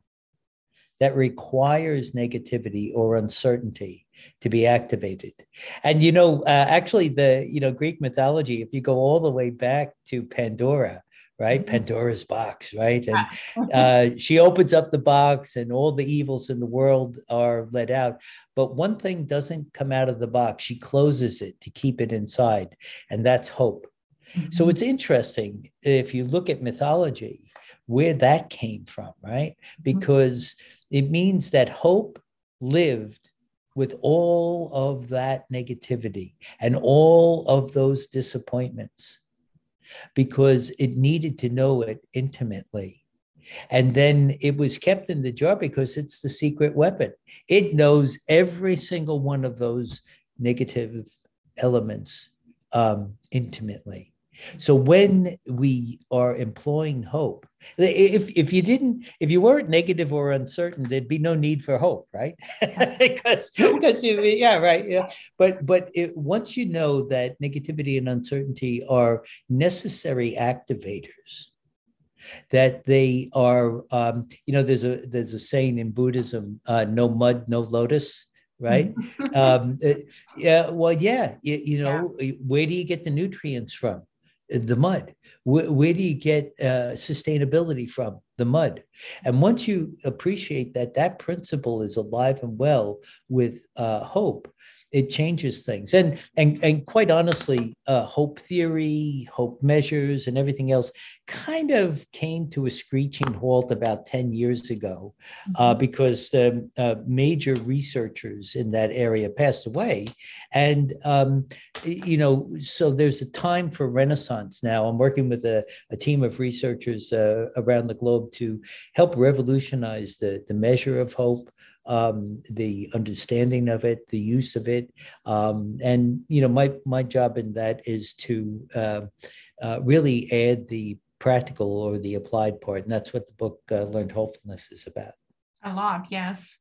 that requires negativity or uncertainty to be activated. And you know uh, actually the you know greek mythology if you go all the way back to pandora right? Mm-hmm. Pandora's box, right? And uh, she opens up the box, and all the evils in the world are let out. But one thing doesn't come out of the box. She closes it to keep it inside, and that's hope. Mm-hmm. So it's interesting if you look at mythology where that came from, right? Mm-hmm. Because mm-hmm. it means that hope lived with all of that negativity and all of those disappointments because it needed to know it intimately. And then it was kept in the jar because it's the secret weapon. It knows every single one of those negative elements um, intimately. So when we are employing hope, if if you didn't, if you weren't negative or uncertain, there'd be no need for hope, right? because because you, yeah, right, yeah. But but it, once you know that negativity and uncertainty are necessary activators, that they are, um, you know, there's a there's a saying in Buddhism, uh, no mud, no lotus right? um, uh, yeah, well, yeah, you, you know, yeah. where do you get the nutrients from? The mud. Where, where do you get uh, sustainability from? The mud. And once you appreciate that that principle is alive and well with uh, hope, it changes things. And and and quite honestly, uh, hope theory, hope measures, and everything else kind of came to a screeching halt about ten years ago, uh, mm-hmm. because um, uh, major researchers in that area passed away, and um, you know, so there's a time for renaissance now. I'm working with a, a team of researchers uh, around the globe to help revolutionize the the measure of hope um, the understanding of it, the use of it, um, and you know, my my job in that is to uh, uh, really add the practical or the applied part, and that's what the book uh, "Learned Hopefulness" is about. A lot, yes.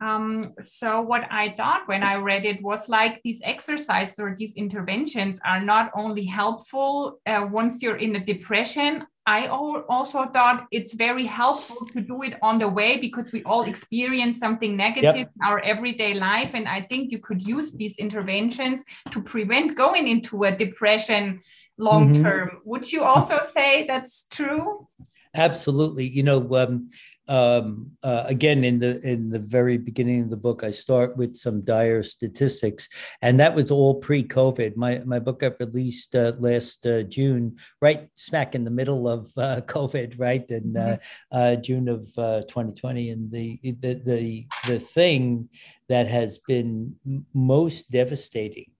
Um, so what I thought when I read it was like these exercises or these interventions are not only helpful uh, once you're in a depression. I also thought it's very helpful to do it on the way because we all experience something negative yep. in our everyday life. And I think you could use these interventions to prevent going into a depression long mm-hmm. term. Mm-hmm. Would you also say that's true? Absolutely. You know, um, um, uh, again in the in the very beginning of the book i start with some dire statistics and that was all pre-covid. My my book got released uh, last uh, june right smack in the middle of uh, covid right? In uh, mm-hmm. uh, june of 2020 and the, the the the thing that has been most devastating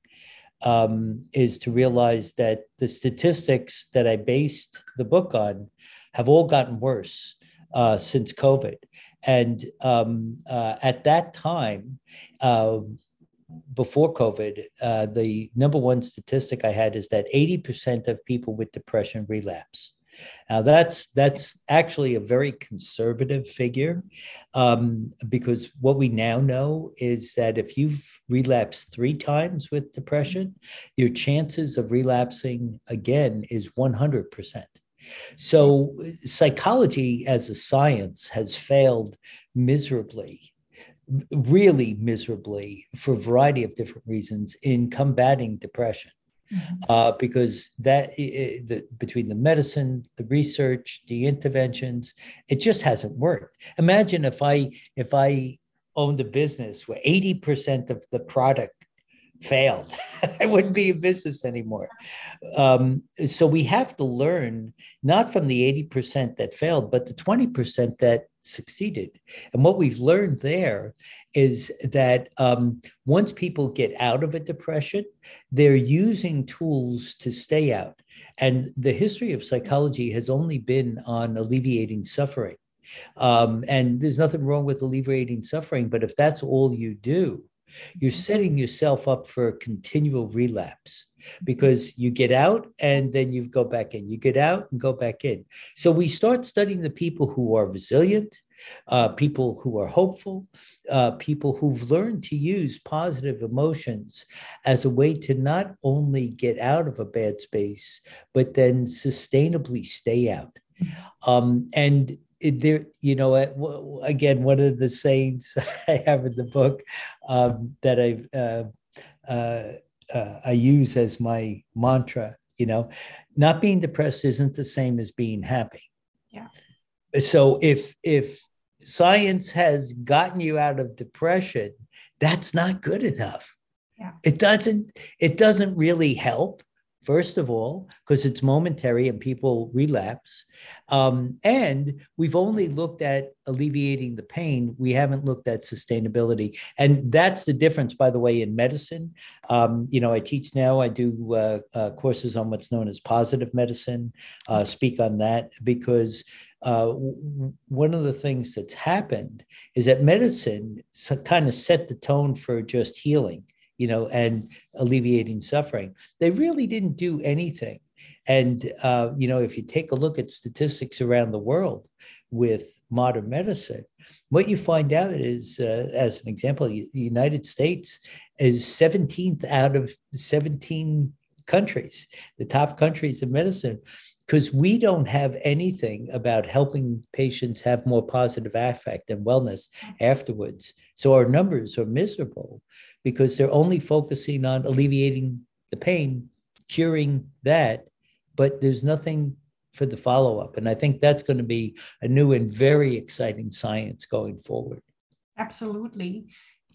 um, is to realize that the statistics that i based the book on have all gotten worse uh, since COVID. And um, uh, at that time, uh, before COVID, uh, the number one statistic I had is that 80% of people with depression relapse. Now that's that's actually a very conservative figure, um, because what we now know is that if you've relapsed three times with depression, your chances of relapsing again is 100 percent. So psychology as a science has failed miserably really miserably for a variety of different reasons in combating depression. Mm-hmm. Uh, because that the, between the medicine, the research, the interventions, it just hasn't worked. Imagine if I if I owned a business where eighty percent of the product failed. I wouldn't be in business anymore. Um, so we have to learn not from the 80% that failed, but the 20% that succeeded. And what we've learned there is that um, once people get out of a depression, they're using tools to stay out. And the history of psychology has only been on alleviating suffering. Um, and there's nothing wrong with alleviating suffering, but if that's all you do, you're setting yourself up for a continual relapse because you get out and then you go back in. You get out and go back in. So we start studying the people who are resilient, uh, people who are hopeful, uh, people who've learned to use positive emotions as a way to not only get out of a bad space, but then sustainably stay out. Um, and there, you know, again, one of the sayings I have in the book um, that I uh, uh, uh, I use as my mantra, you know, not being depressed isn't the same as being happy. Yeah. So if if science has gotten you out of depression, that's not good enough. Yeah. It doesn't it doesn't really help first of all, because it's momentary and people relapse. Um, and we've only looked at alleviating the pain. We haven't looked at sustainability. And that's the difference, by the way, in medicine. Um, you know, I teach now, I do uh, uh, courses on what's known as positive medicine, uh, speak on that because. Uh, one of the things that's happened is that medicine kind of set the tone for just healing you know, and alleviating suffering. They really didn't do anything. And, uh, you know, if you take a look at statistics around the world with modern medicine, what you find out is, uh, as an example, the United States is 17th out of 17 countries, the top countries of medicine because we don't have anything about helping patients have more positive affect and wellness afterwards. So our numbers are miserable because they're only focusing on alleviating the pain, curing that, but there's nothing for the follow up. And I think that's going to be a new and very exciting science going forward. Absolutely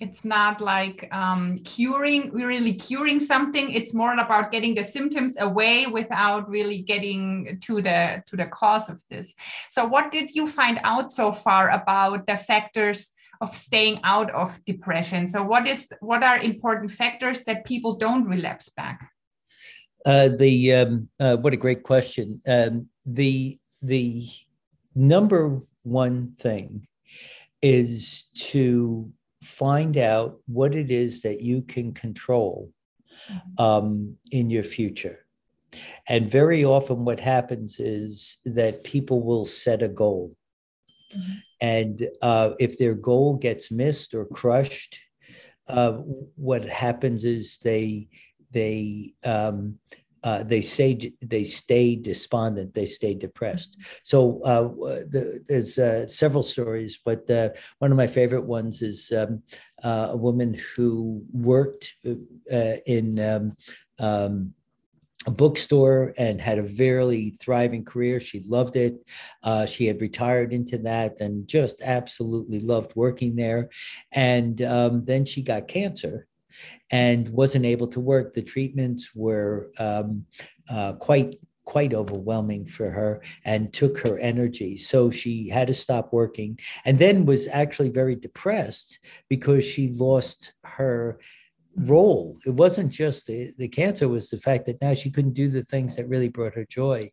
it's not like um, curing really curing something. It's more about getting the symptoms away without really getting to the to the cause of this. So what did you find out so far about the factors of staying out of depression? So what is what are important factors that people don't relapse back? Uh, the um, uh, what a great question. Um, the the number one thing is to find out what it is that you can control mm-hmm. um, in your future. And very often, what happens is that people will set a goal. Mm-hmm. And uh, if their goal gets missed or crushed, uh, what happens is they they um, uh, they say they stay despondent, they stay depressed. So uh, the, there's uh, several stories, but uh, one of my favorite ones is um, uh, a woman who worked uh, in um, um, a bookstore and had a very thriving career. She loved it. she had retired into that and just absolutely loved working there. And um, then she got cancer and wasn't able to work. The treatments were um, uh, quite quite overwhelming for her and took her energy. So she had to stop working and then was actually very depressed because she lost her role. It wasn't just the, the cancer, was the fact that now she couldn't do the things that really brought her joy.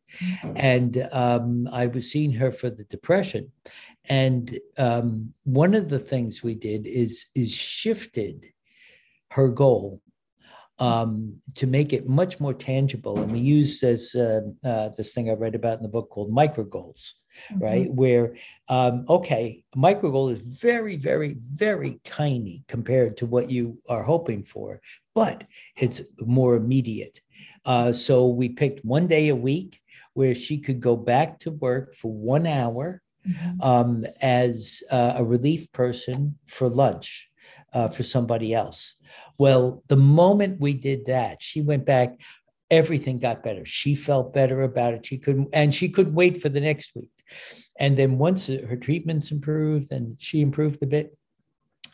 And um, I was seeing her for the depression. And um, one of the things we did is is shifted her goal um, to make it much more tangible. And we use this uh, uh, this thing I read about in the book called micro goals, mm-hmm. right? Where um, okay, micro goal is very, very, very tiny compared to what you are hoping for, but it's more immediate. Uh, so we picked one day a week where she could go back to work for one hour mm-hmm. um, as uh, a relief person for lunch uh, for somebody else. Well, the moment we did that, she went back. Everything got better. She felt better about it. She couldn't, and she couldn't wait for the next week. And then once her treatments improved and she improved a bit,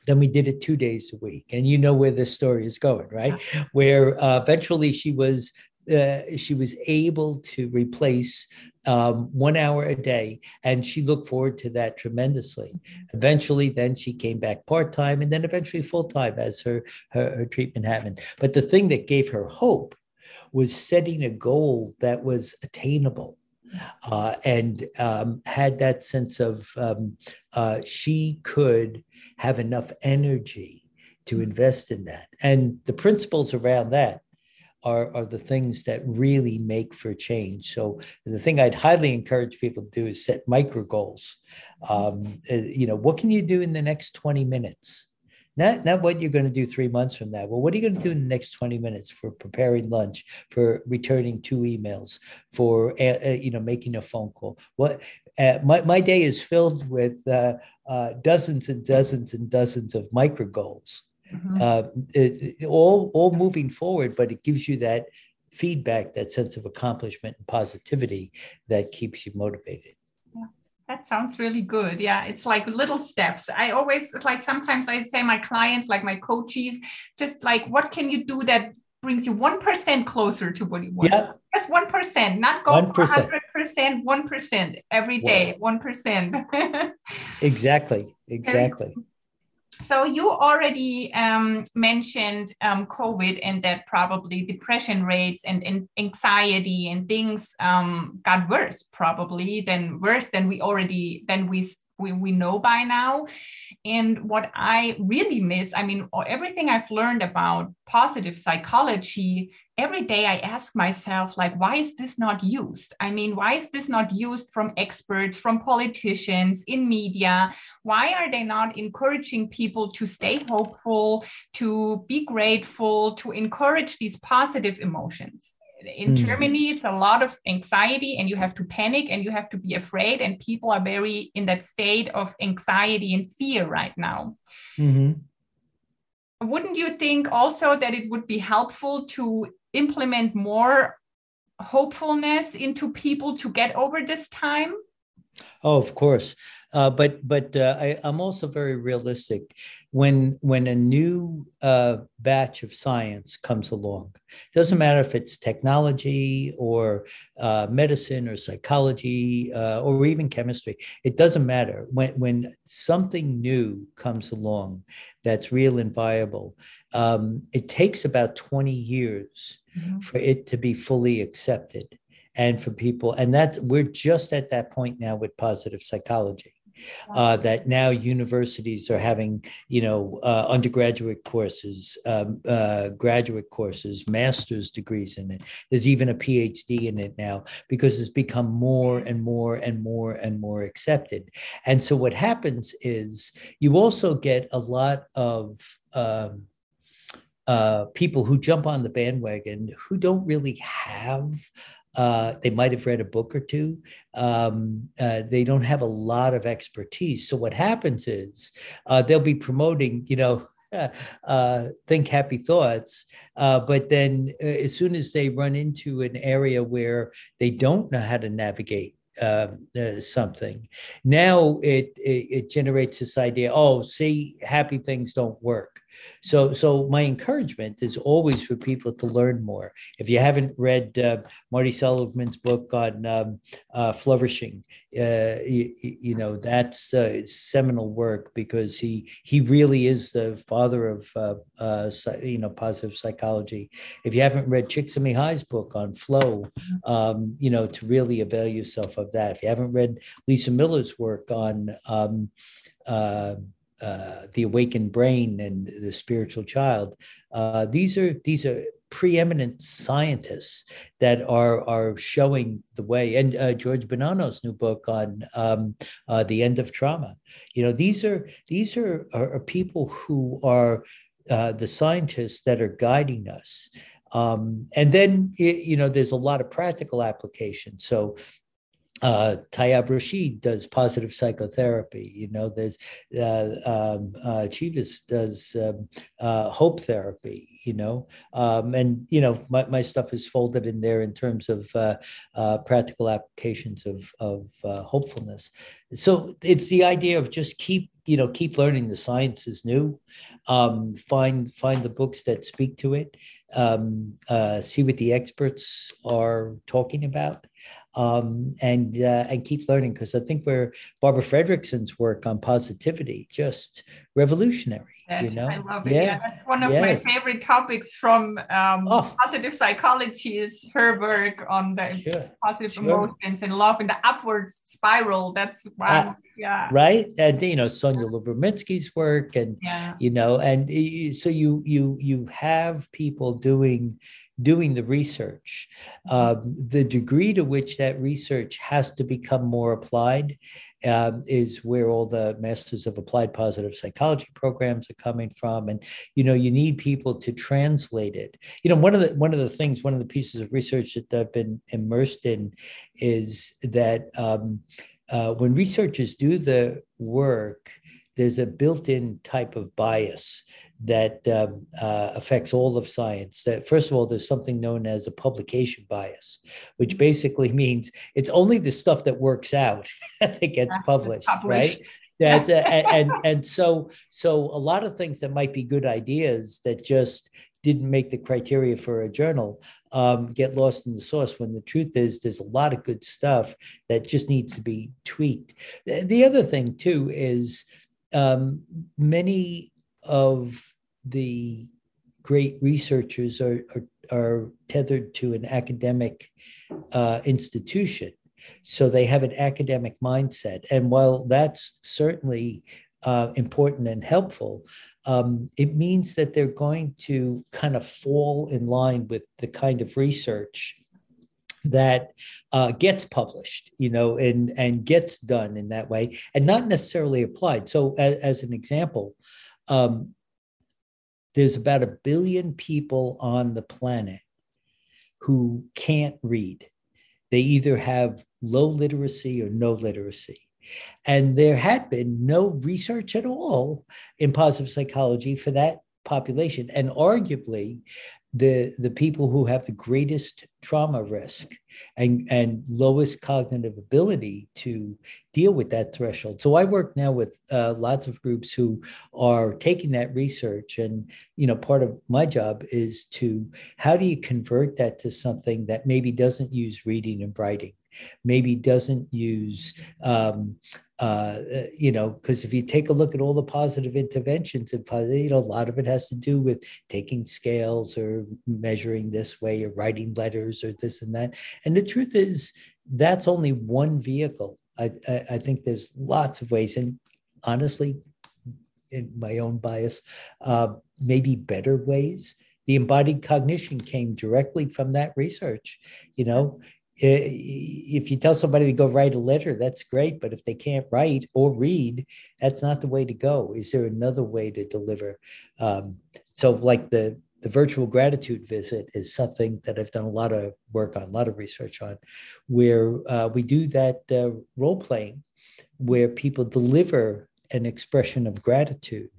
then we did it two days a week. And you know where this story is going, right? Yeah. Where uh, eventually she was uh, she was able to replace um, one hour a day, and she looked forward to that tremendously. Eventually, then she came back part time, and then eventually full time as her, her her treatment happened. But the thing that gave her hope was setting a goal that was attainable. Uh, and um, had that sense of um, uh, she could have enough energy to invest in that. And the principles around that are, are the things that really make for change. So the thing I'd highly encourage people to do is set micro goals. Um, uh, you know, what can you do in the next 20 minutes? Not, not what you're going to do three months from now. Well, what are you going to do in the next 20 minutes for preparing lunch, for returning two emails, for uh, you know making a phone call? What uh, my, my day is filled with uh, uh, dozens and dozens and dozens of micro goals mm-hmm. uh, it, all all moving forward but it gives you that feedback that sense of accomplishment and positivity that keeps you motivated yeah. That sounds really good. Yeah, it's like little steps. I always like sometimes I say my clients, like my coaches, just like what can you do that brings you 1% closer to what you want? Yeah. Just 1%, not go 1%. for 100%, 1% every day, wow. 1%. exactly. Exactly. So you already um, mentioned um, COVID and that probably depression rates and, and anxiety and things um, got worse, probably than worse than we already than we we, we know by now. And what I really miss, I mean, everything I've learned about positive psychology, every day I ask myself, like, why is this not used? I mean, why is this not used from experts, from politicians, in media? Why are they not encouraging people to stay hopeful, to be grateful, to encourage these positive emotions? In mm. Germany, it's a lot of anxiety, and you have to panic and you have to be afraid. And people are very in that state of anxiety and fear right now. Mm-hmm. Wouldn't you think also that it would be helpful to implement more hopefulness into people to get over this time? Oh, of course. Uh, but but uh, I, am also very realistic. When when a new uh, batch of science comes along, doesn't matter if it's technology or uh, medicine or psychology uh, or even chemistry. It doesn't matter when when something new comes along that's real and viable. Um, it takes about 20 years mm-hmm. for it to be fully accepted and for people and that's we're just at that point now with positive psychology uh, that now universities are having, you know, uh, undergraduate courses, um, uh, graduate courses, master's degrees in it. There's even a PhD in it now because it's become more and more and more and more accepted. And so what happens is you also get a lot of um, uh, people who jump on the bandwagon who don't really have uh, they might have read a book or two. Um, uh, they don't have a lot of expertise. So what happens is uh, they'll be promoting, you know, uh, think happy thoughts. Uh, but then uh, as soon as they run into an area where they don't know how to navigate uh, uh, something. Now it, it, it generates this idea. Oh, see, happy things don't work. So, so my encouragement is always for people to learn more. If you haven't read uh, Marty Seligman's book on um, uh, flourishing, uh, you, you, know that's uh, seminal work because he he really is the father of uh, uh, you know positive psychology. If you haven't read Csikszentmihalyi's book on flow, um, you know to really avail yourself of that. If you haven't read Lisa Miller's work on um, uh, the awakened brain and the spiritual child. Uh, these are these are preeminent scientists that are are showing the way. And uh, George Bonanno's new book on um, uh, the end of trauma. You know, these are these are, are, are people who are uh, the scientists that are guiding us. Um, and then, it, you know, there's a lot of practical applications. So uh, Tayyab Rashid does positive psychotherapy. You know, there's uh, um, uh, Cheavens does um, uh, hope therapy. You know, um, and you know my, my stuff is folded in there in terms of uh, uh, practical applications of of uh, hopefulness. So it's the idea of just keep you know keep learning. The science is new. Um, find find the books that speak to it. Um, uh, see what the experts are talking about um, and uh, and keep learning because I think where Barbara Fredrickson's work on positivity just revolutionary. That, you know, I love it. Yeah, yeah that's one of yes. my favorite topics from um, oh. positive psychology is her work on the sure. positive sure. emotions and love and the upward spiral. That's wow. Uh, yeah. Right, and you know Sonja Lyubomirsky's work, and yeah. you know, and so you you you have people doing doing the research. Um, the degree to which that research has to become more applied um, is where all the masters of applied positive psychology programs are coming from. And you know you need people to translate it. You know one of the one of the things one of the pieces of research that i've been immersed in is that um, uh, when researchers do the work there's a built-in type of bias that um, uh, affects all of science. That first of all, there's something known as a publication bias, which mm-hmm. basically means it's only the stuff that works out that gets published, published. right? That uh, and and so so a lot of things that might be good ideas that just didn't make the criteria for a journal um, get lost in the sauce when the truth is there's a lot of good stuff that just needs to be tweaked. The other thing too is um, many of the great researchers are, are, are tethered to an academic uh, institution. So they have an academic mindset. And while that's certainly uh, important and helpful, um, it means that they're going to kind of fall in line with the kind of research that uh, gets published, you know, and and gets done in that way, and not necessarily applied. So, as, as an example, um, there's about a billion people on the planet who can't read. They either have low literacy or no literacy. And there had been no research at all in positive psychology for that population. And arguably, the the people who have the greatest trauma risk and and lowest cognitive ability to deal with that threshold. So i work now with uh, lots of groups who are taking that research and you know part of my job is to how do you convert that to something that maybe doesn't use reading and writing maybe doesn't use um, uh, you know, because if you take a look at all the positive interventions, and you know, a lot of it has to do with taking scales or measuring this way or writing letters or this and that. And the truth is, that's only one vehicle. I, I, I think there's lots of ways, and honestly, in my own bias, uh, maybe better ways the embodied cognition came directly from that research you know if you tell somebody to go write a letter, that's great. But if they can't write or read, that's not the way to go. Is there another way to deliver? Um, so, like the the virtual gratitude visit is something that I've done a lot of work on, a lot of research on, where uh, we do that uh, role playing, where people deliver an expression of gratitude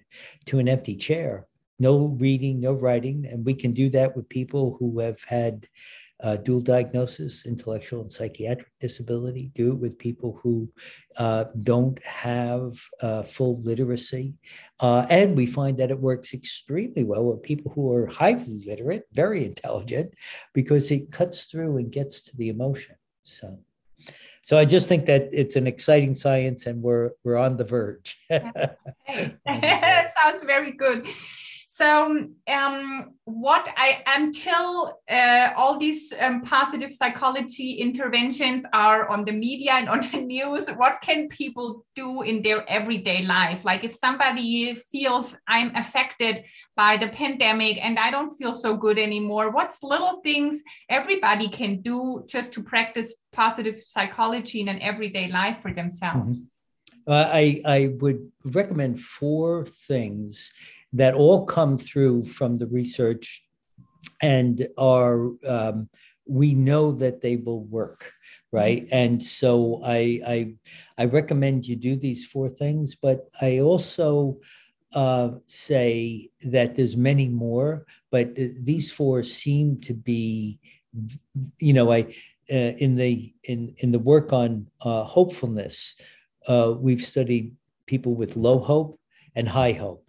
to an empty chair. No reading, no writing, and we can do that with people who have had uh, dual diagnosis, intellectual and psychiatric disability, do it with people who uh, don't have uh, full literacy. Uh, and we find that it works extremely well with people who are highly literate, very intelligent, because it cuts through and gets to the emotion. So. So I just think that it's an exciting science, and we're we're on the verge. Sounds very good. So, um, what I until uh, all these um, positive psychology interventions are on the media and on the news, what can people do in their everyday life? Like, if somebody feels I'm affected by the pandemic and I don't feel so good anymore, what's little things everybody can do just to practice positive psychology in an everyday life for themselves? Mm -hmm. uh, I, I would recommend four things that all come through from the research and are um, we know that they will work right mm-hmm. and so I, I i recommend you do these four things but i also uh, say that there's many more but these four seem to be you know i uh, in the in in the work on uh, hopefulness uh, we've studied people with low hope and high hope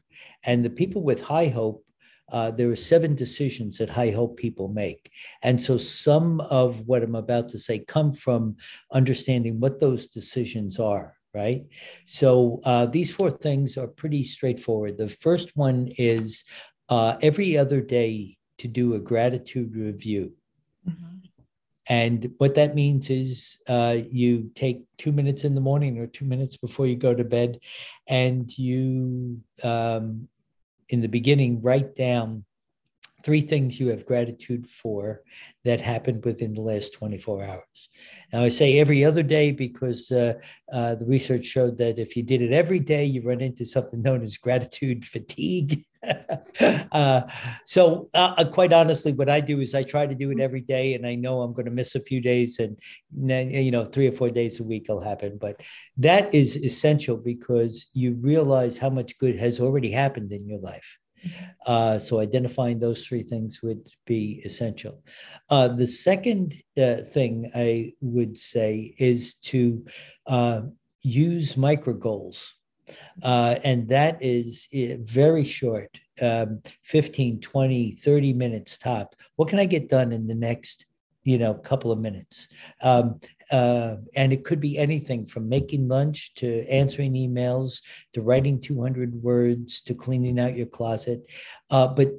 and the people with high hope, uh, there are seven decisions that high hope people make. And so some of what I'm about to say come from understanding what those decisions are, right? So uh, these four things are pretty straightforward. The first one is uh, every other day to do a gratitude review. Mm-hmm. And what that means is uh, you take two minutes in the morning or two minutes before you go to bed, and you, um, in the beginning, write down three things you have gratitude for that happened within the last 24 hours. Now, I say every other day because uh, uh, the research showed that if you did it every day, you run into something known as gratitude fatigue. uh, so, uh, uh, quite honestly, what I do is I try to do it every day, and I know I'm going to miss a few days, and you know, three or four days a week will happen. But that is essential because you realize how much good has already happened in your life. Uh, so identifying those three things would be essential. Uh, the second uh, thing I would say is to uh, use micro goals. Uh, and that is eh, very short um, 15 20 30 minutes top what can i get done in the next you know couple of minutes um, uh, and it could be anything from making lunch to answering emails to writing 200 words to cleaning out your closet. Uh, but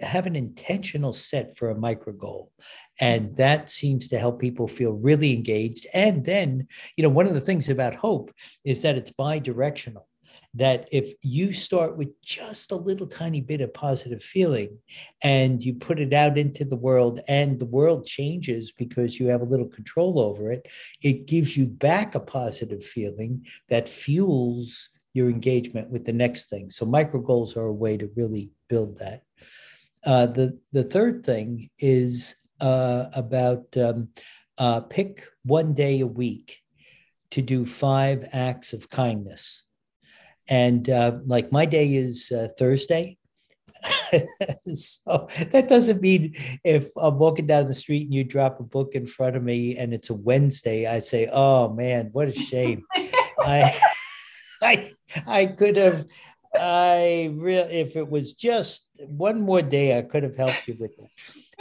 have an intentional set for a micro goal. And that seems to help people feel really engaged. And then you know one of the things about hope is that it's bi-directional that if you start with just a little tiny bit of positive feeling and you put it out into the world and the world changes because you have a little control over it, it gives you back a positive feeling that fuels your engagement with the next thing. So micro goals are a way to really build that. Uh, the the third thing is uh, about um, uh, pick one day a week to do five acts of kindness. And uh, like my day is uh, Thursday. so that doesn't mean if I'm walking down the street and you drop a book in front of me and it's a Wednesday, I say, "Oh man, what a shame! I, I, I could have, I really, if it was just one more day, I could have helped you with it.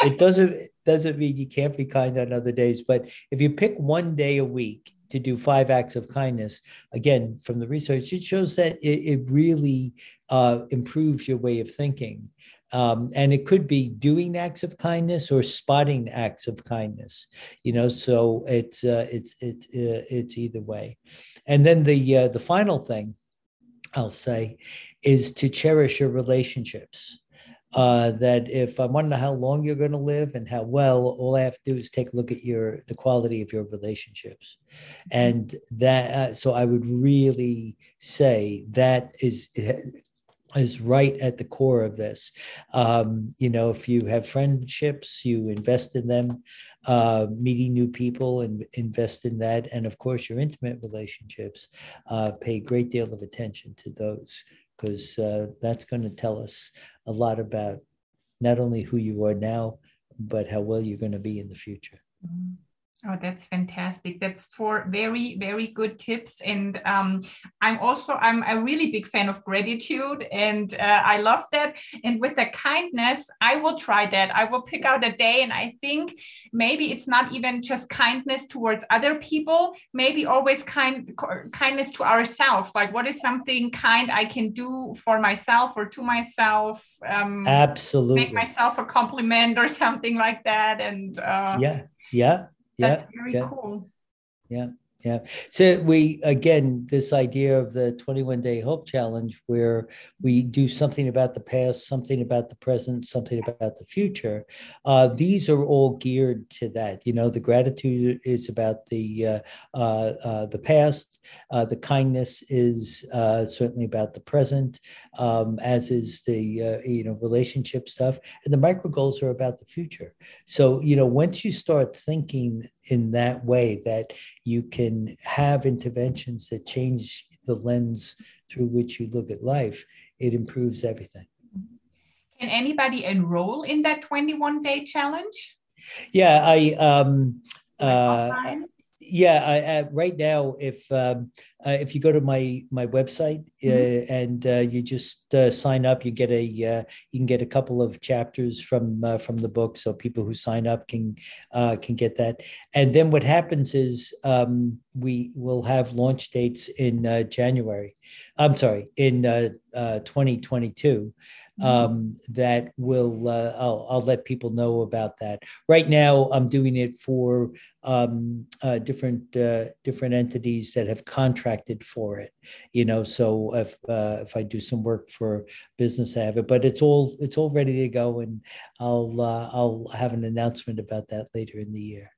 It doesn't doesn't mean you can't be kind on other days, but if you pick one day a week to do five acts of kindness. Again, from the research, it shows that it, it really uh, improves your way of thinking. Um, and it could be doing acts of kindness or spotting acts of kindness you know so it's uh, it's it's uh, it's either way and then the uh, the final thing i'll say is to cherish your relationships uh, that if I want to know how long you're going to live and how well, all I have to do is take a look at your the quality of your relationships, and that. Uh, so I would really say that is is right at the core of this. Um, you know, if you have friendships, you invest in them, uh, meeting new people and invest in that. And of course, your intimate relationships, uh, pay a great deal of attention to those because uh, that's going to tell us a lot about not only who you are now, but how well you're going to be in the future. Mm-hmm. Oh, that's fantastic. That's four very, very good tips. And um, I'm also, I'm a really big fan of gratitude and uh, I love that. And with the kindness, I will try that. I will pick out a day. And I think maybe it's not even just kindness towards other people, maybe always kind kindness to ourselves. Like what is something kind I can do for myself or to myself? Um, Absolutely. Make myself a compliment or something like that. And uh, yeah, yeah that's very yeah. cool. Yeah. Yeah. So we again this idea of the 21 day hope challenge where we do something about the past, something about the present, something about the future. Uh, these are all geared to that. You know, the gratitude is about the uh, uh, uh the past. Uh, the kindness is uh, certainly about the present, um, as is the you know relationship stuff, and the micro goals are about the future. So you know, once you start thinking in that way that you can have interventions that change the lens through which you look at life, it improves everything. Can anybody enroll in that 21 day challenge? Yeah, I um, uh, yeah, I, uh, right now, if um, uh, if you go to my my website uh, mm-hmm. and uh, you just uh, sign up, you get a you can get a couple of chapters from from the book, so people who sign up can can get that. And then what happens is um, we will have launch dates in January. I'm sorry, in 2022. Mm-hmm. um, that will uh, I'll, I'll let people know about that. Right now, I'm doing it for um, uh, different uh, different entities that have contracted for it. You know, so if uh, if I do some work for business, I have it, but it's all it's all ready to go, and I'll uh, I'll have an announcement about that later in the year.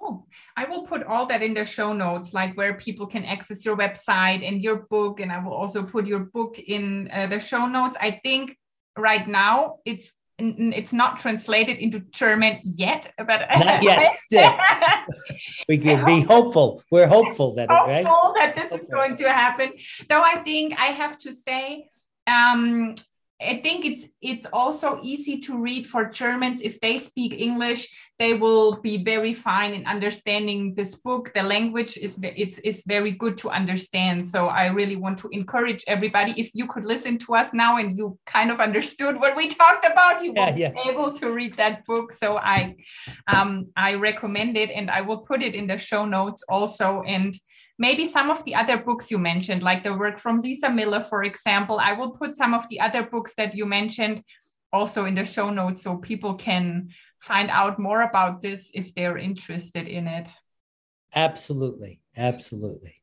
Cool. I will put all that in the show notes, like where people can access your website and your book. And I will also put your book in uh, the show notes. I think right now it's it's not translated into German yet, but not yet. Yeah. we can be hopeful. We're hopeful that hopeful right? that this hopeful. is going to happen. Though I think I have to say, um, I think it's it's also easy to read for Germans if they speak English. They will be very fine in understanding this book. The language is it's is very good to understand. So I really want to encourage everybody. If you could listen to us now and you kind of understood what we talked about, you yeah, will yeah. be able to read that book. So I um, I recommend it, and I will put it in the show notes also. And maybe some of the other books you mentioned, like the work from Lisa Miller, for example. I will put some of the other books that you mentioned also in the show notes so people can find out more about this if they're interested in it. Absolutely. Absolutely.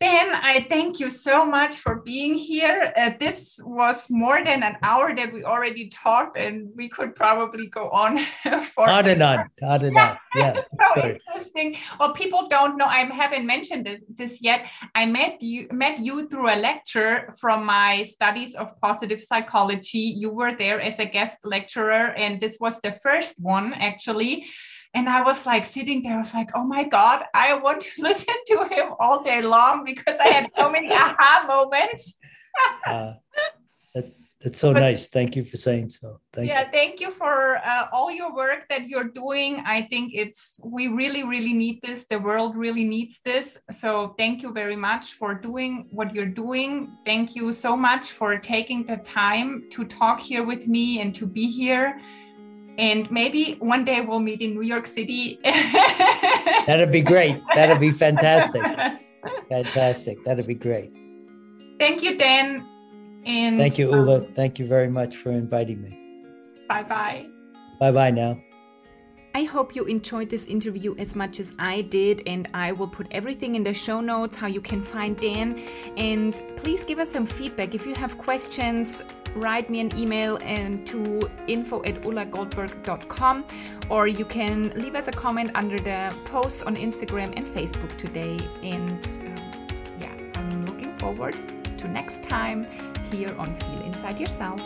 Dan, I thank you so much for being here. Uh, this was more than an hour that we already talked, and we could probably go on for on and on, on and on. Yeah, so interesting. Well, people don't know. I haven't mentioned this, this yet. I met you met you through a lecture from my studies of positive psychology. You were there as a guest lecturer, and this was the first one actually. And I was like sitting there, I was like, oh my God, I want to listen to him all day long because I had so many aha moments. uh, that, that's so but, nice. Thank you for saying so. Thank yeah, you. thank you for uh, all your work that you're doing. I think it's, we really, really need this. The world really needs this. So thank you very much for doing what you're doing. Thank you so much for taking the time to talk here with me and to be here and maybe one day we'll meet in New York City. That'd be great. That'd be fantastic. fantastic. That'd be great. Thank you, Dan. And thank you, Ula. Um, thank you very much for inviting me. Bye bye. Bye bye now. I hope you enjoyed this interview as much as I did, and I will put everything in the show notes how you can find Dan. And please give us some feedback. If you have questions, write me an email and to info at ulagoldberg.com or you can leave us a comment under the posts on Instagram and Facebook today. And uh, yeah, I'm looking forward to next time here on Feel Inside Yourself.